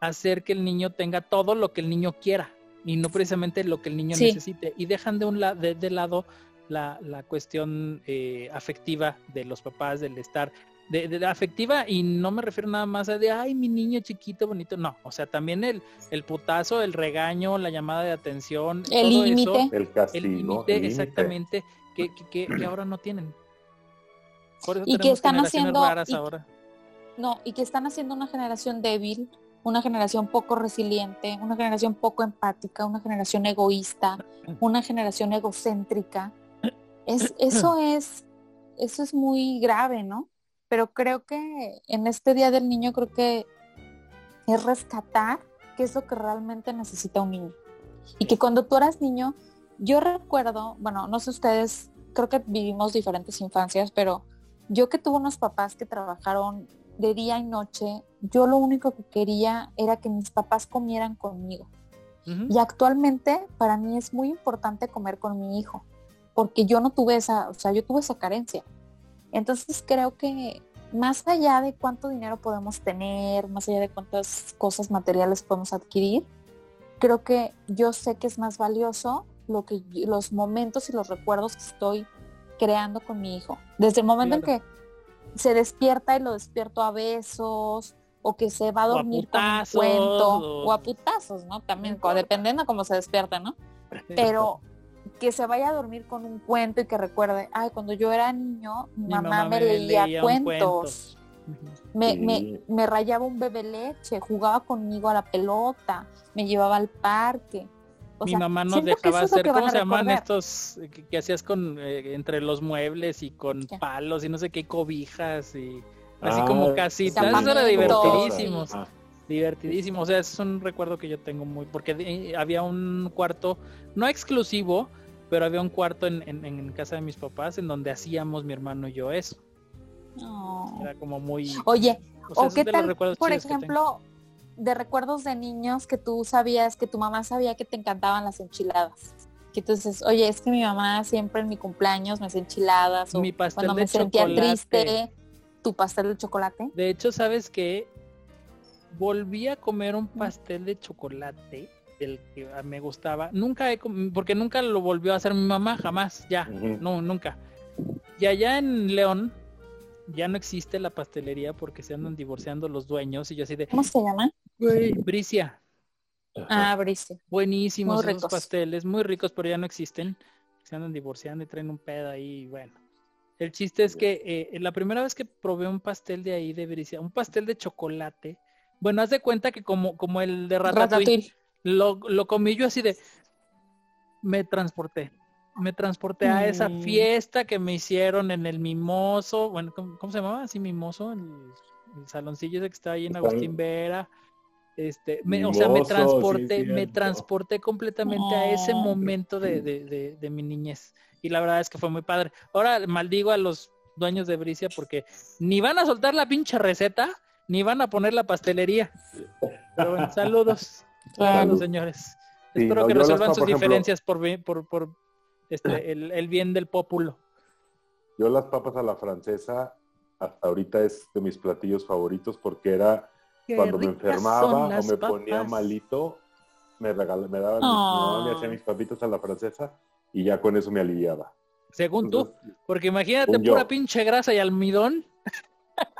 hacer que el niño tenga todo lo que el niño quiera y no precisamente lo que el niño Sí. necesite y dejan de un la- de, de lado la, la cuestión eh, afectiva de los papás del estar de, de la afectiva y no me refiero nada más a de ay mi niño chiquito bonito no o sea también el el putazo el regaño la llamada de atención El todo límite. eso, El el castigo. límite el límite. exactamente que, que, que- que ahora no tienen por eso Y que están haciendo- raras y- ahora No, y que están haciendo una generación débil, una generación poco resiliente, una generación poco empática, una generación egoísta, una generación egocéntrica. Es, eso es, eso es muy grave, ¿no? Pero creo que en este Día del Niño creo que es rescatar qué es lo que realmente necesita un niño. Y que cuando tú eras niño, yo recuerdo, bueno, no sé ustedes, creo que vivimos diferentes infancias, pero yo que tuve unos papás que trabajaron de día y noche, yo lo único que quería era que mis papás comieran conmigo. Y actualmente para mí es muy importante comer con mi hijo, porque yo no tuve esa, o sea, yo tuve esa carencia. Entonces creo que más allá de cuánto dinero podemos tener, más allá de cuántas cosas materiales podemos adquirir, creo que yo sé que es más valioso lo que los momentos y los recuerdos que estoy creando con mi hijo. Desde el momento en que se despierta y lo despierto a besos o que se va a dormir con un cuento o- o a putazos, ¿no? También, dependiendo de cómo se despierta, ¿no? Pero que se vaya a dormir con un cuento y que recuerde, ay, cuando yo era niño, mi Mi mamá, me leía, cuentos, cuento. Me, Sí. me, me rayaba un bebé leche, jugaba conmigo a la pelota, me llevaba al parque. O Mi sea, mamá nos dejaba hacer, ¿cómo se llaman estos que, que hacías con eh, entre los muebles y con palos y no sé qué cobijas y así Ah, como casitas? Eso era divertidísimo, Ah, divertidísimo. O sea, es un recuerdo que yo tengo muy, porque de- había un cuarto, no exclusivo, pero había un cuarto en, en- en casa de mis papás en donde hacíamos mi hermano y yo eso. No. Era como muy... Oye, o o qué tal, por ejemplo, de recuerdos de niños que tú sabías, que tu mamá sabía que te encantaban las enchiladas. Que entonces, oye, es que mi mamá siempre en mi cumpleaños me hacía enchiladas o Mi pastel cuando de me sentía triste, tu pastel de chocolate. De hecho, ¿sabes qué? Volví a comer un pastel de chocolate del que ah, me gustaba. Nunca he com- porque nunca lo volvió a hacer mi mamá, jamás, ya. No, nunca. Y allá en León ya no existe la pastelería porque se andan divorciando los dueños y yo así de, ¿Cómo se llama? güey, Bricia, Ah, Brice. buenísimos Muy esos ricos. pasteles, muy ricos, pero ya no existen. Se andan divorciando y traen un pedo ahí, y bueno. El chiste es que eh, la primera vez que probé un pastel de ahí de Bricia, un pastel de chocolate, bueno, haz de cuenta que como, como el de Ratatouille, Ratatouille. Lo, lo comí yo así de, me transporté, me transporté a esa Mm. fiesta que me hicieron en el Mimoso, bueno, ¿cómo, cómo se llamaba? Así Mimoso, el, el saloncillo ese que estaba ahí en Está Agustín. Vera. Este, me- o sea, me sí, transporté, me transporté completamente a ese momento de, de- de- de mi niñez. Y la verdad es que fue muy padre. Ahora maldigo a los dueños de Bricia porque ni van a soltar la pinche receta, ni van a poner la pastelería. Pero bueno, saludos. Claro. Señores. Sí, Espero no, que resuelvan sus por ejemplo- diferencias por, por, por este, [CLEARS THROAT] el, el bien del pópulo. Yo las papas a la francesa hasta ahorita es de mis platillos favoritos porque era cuando me enfermaba o me ponía malito, me regalaba, me daban, mi mamá me Oh. hacía mis papitas a la francesa y ya con eso me aliviaba. Según tú, porque imagínate yo. pura pinche grasa y almidón.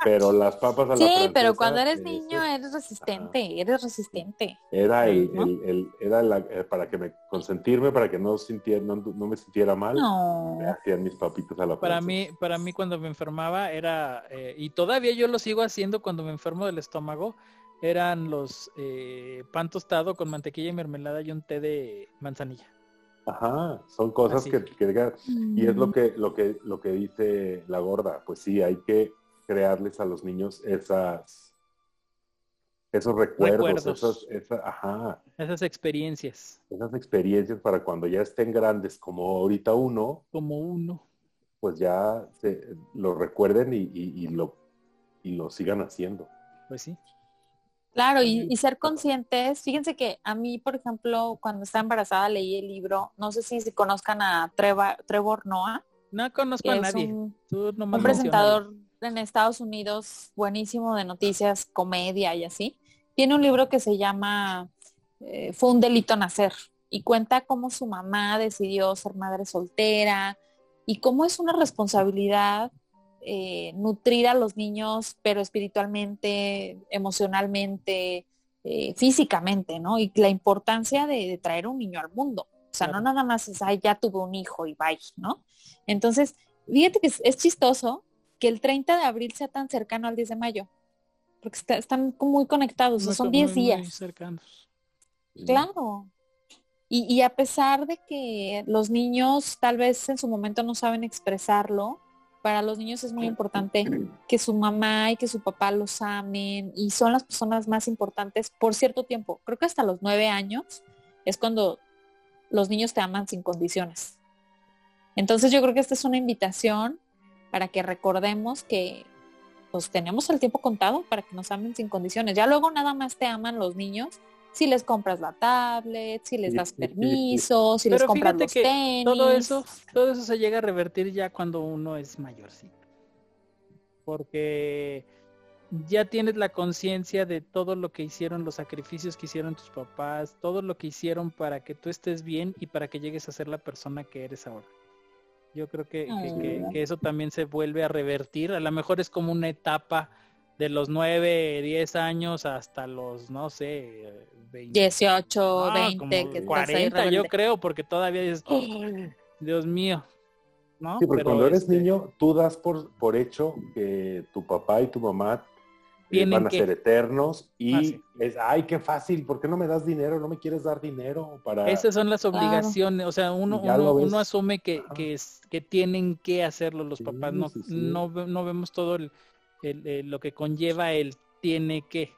Pero las papas a la Sí, francesa. pero cuando eres niño eres resistente, eres resistente. Era el, ¿no? el- el- era la- eh, para que me consentirme, para que no sintiera, no, no me sintiera mal, No. me hacían mis papitas a la Para francesa. mí, para mí cuando me enfermaba era, eh, y todavía yo lo sigo haciendo cuando me enfermo del estómago, eran los eh, pan tostado con mantequilla y mermelada y un té de manzanilla. Ajá, son cosas Así. que, que y es Mm. lo que, lo que, lo que dice la gorda, pues sí, hay que crearles a los niños esas, esos recuerdos, Recuerdos. Esas, esa- ajá, Esas experiencias, esas experiencias para cuando ya estén grandes como ahorita uno, como uno. pues ya se, lo recuerden y, y- y lo, y lo sigan haciendo. Pues sí. Claro, y, y ser conscientes. Fíjense que a mí, por ejemplo, cuando estaba embarazada leí el libro, no sé si se conozcan a Treva- Trevor Noah, No conozco a es nadie. un, Tú nomás un presentador en Estados Unidos buenísimo de noticias, comedia y así. Tiene un libro que se llama eh, Fue un delito nacer y cuenta cómo su mamá decidió ser madre soltera y cómo es una responsabilidad eh, nutrir a los niños, pero espiritualmente, emocionalmente, eh, físicamente, ¿no? Y la importancia de, de traer un niño al mundo. O sea, Claro. no nada más es, ay, ya tuve un hijo y bye, ¿no? Entonces, fíjate que es, es chistoso que el 30 de abril sea tan cercano al 10 de mayo, porque está- están como muy conectados, Muy- son muy- 10 muy días. cercanos. Claro. Y, y a pesar de que los niños tal vez en su momento no saben expresarlo, para los niños es muy importante que su mamá y que su papá los amen y son las personas más importantes por cierto tiempo. Creo que hasta los nueve años es cuando los niños te aman sin condiciones. Entonces yo creo que esta es una invitación para que recordemos que pues tenemos el tiempo contado para que nos amen sin condiciones. Ya luego nada más te aman los niños si les compras la tablet, si les das permiso, si les compras fíjate los que tenis. todo eso, todo eso se llega a revertir ya cuando uno es mayorcito. Porque ya tienes la conciencia de todo lo que hicieron, los sacrificios que hicieron tus papás, todo lo que hicieron para que tú estés bien y para que llegues a ser la persona que eres ahora. Yo creo que, que- que- Oh. que eso también se vuelve a revertir. A lo mejor es como una etapa de los 9, 10 años hasta los, no sé, 20. 18, Ah, 20, como que estás ahí 40, yo creo, porque todavía dices, "Ay, [GASPS] Dios mío. ¿No? Sí, porque Pero, cuando eres este, niño, tú das por, por hecho que tu papá y tu mamá Tienen van a que. ser eternos y Ah, sí. es, ay, qué fácil, ¿por qué no me das dinero? ¿No me quieres dar dinero? Para... Esas son las Claro. obligaciones, o sea, uno, uno, asume que, que, es- que tienen que hacerlo los Sí, papás, no, sí, sí. no, no vemos todo el, el- el- lo que conlleva el tiene que.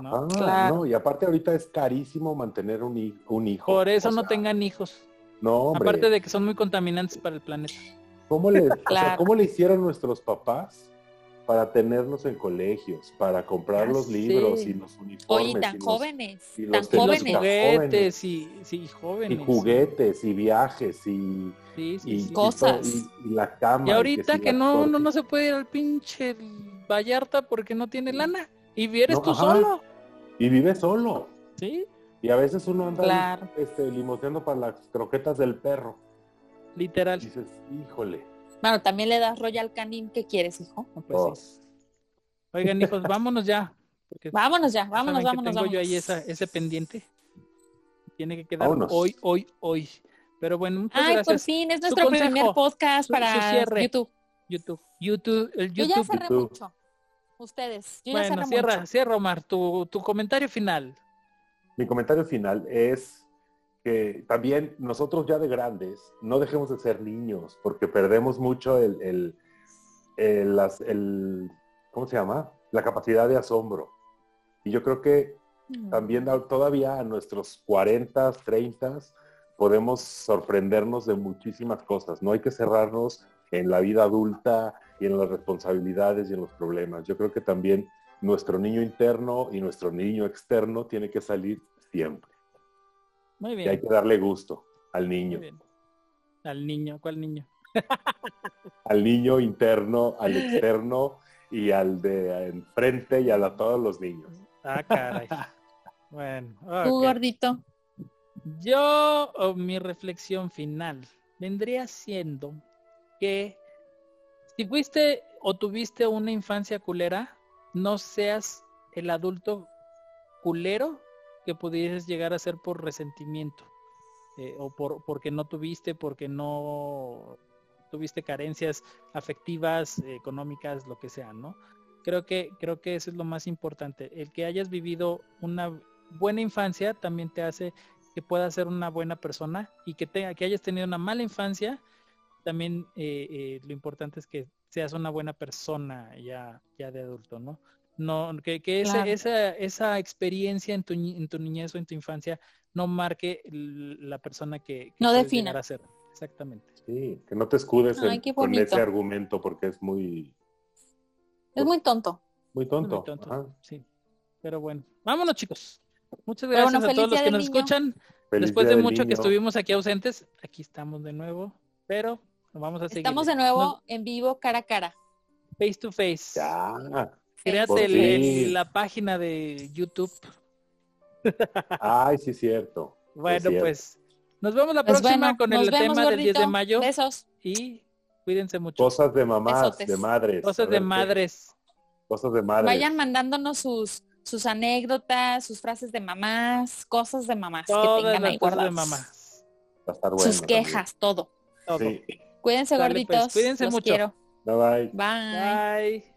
¿no? Ajá, Claro. no, y aparte ahorita es carísimo mantener un, un hijo. Por eso O no sea, tengan hijos, No, hombre, aparte de que son muy contaminantes para el planeta. ¿cómo le, o sea, Claro. ¿cómo le hicieron nuestros papás para tenernos en colegios, para comprar los libros y los uniformes? Oye, y tan y los- jóvenes, y tan los Y los jóvenes. juguetes y, sí, y jóvenes. juguetes y viajes y, Sí, sí, y- Cosas. to- y, y la cama. Y ahorita que no, uno tortas. no se puede ir al pinche Vallarta porque no tiene lana. Y vienes No, tú ajá. solo. Y vive solo. Sí, Y a veces uno anda Claro. este, limoteando para las croquetas del perro. literal. Y dices, híjole. Bueno, también le das Royal Canin, ¿qué quieres, hijo? No, pues Oh. sí. Oigan, hijos, vámonos ya. Porque Vámonos ya, vámonos, vámonos, tengo yo ahí esa, ese pendiente. Tiene que quedar Vámonos. hoy, hoy, hoy. Pero bueno, muchas Ay, por gracias. fin, es Su nuestro consejo, primer podcast su- para su. YouTube. YouTube, YouTube, el Yo ya YouTube. cerré YouTube. mucho. Ustedes, yo ya Bueno, cerré cierra, mucho. cierra, Omar, tu, tu comentario final. Mi comentario final es que también nosotros ya de grandes no dejemos de ser niños porque perdemos mucho el, el, el- las- el- ¿cómo se llama? La capacidad de asombro. Y yo creo que también a- todavía a nuestros 40, 30 podemos sorprendernos de muchísimas cosas. No hay que cerrarnos en la vida adulta y en las responsabilidades y en los problemas. Yo creo que también nuestro niño interno y nuestro niño externo tiene que salir siempre. Muy Y hay bien. que darle gusto al Muy niño, bien. Al niño, ¿cuál niño? [LAUGHS] al niño interno, al externo y al de enfrente y a la- todos los niños. Ah, caray. Bueno, Tú, gordito. Yo, mi reflexión final vendría siendo que si fuiste o tuviste una infancia culera, no seas el adulto culero que pudieses llegar a ser por resentimiento eh, o por porque no tuviste, porque no tuviste carencias afectivas, eh, económicas, lo que sea, ¿no? Creo que creo que eso es lo más importante. El que hayas vivido una buena infancia también te hace que puedas ser una buena persona y que tenga que hayas tenido una mala infancia también eh, lo importante es que seas una buena persona ya ya de adulto no no que, que ese- Claro. esa esa experiencia en tu en tu niñez o en tu infancia no marque la persona que, que No defina. a ser exactamente Sí, que no te escudes Ay, con ese argumento porque es muy, Es muy tonto. muy Muy tonto. tonto, Ajá. sí pero bueno vámonos chicos muchas gracias bueno, a todos los que nos Niño. escuchan Feliz Después de mucho que estuvimos aquí ausentes, aquí estamos de nuevo, pero vamos a seguir. Estamos de nuevo en vivo, cara a cara. face to face. Ya. Créate el- la página de YouTube. Ay, sí es cierto. Bueno, cierto. pues nos vemos la Pues próxima bueno, con el vemos, tema del 10 de mayo Besos. y cuídense mucho. Cosas de mamás, Besotes. de madres. Cosas de madres. Cosas de madres. Vayan mandándonos sus sus anécdotas, sus frases de mamás, cosas de mamás que Todas tengan las ahí cosas de guardadas. mamá. Va a estar bueno sus quejas, todo. Todo. Sí. Cuídense pues, gorditos. cuídense Los mucho. quiero. Bye bye. Bye. Bye.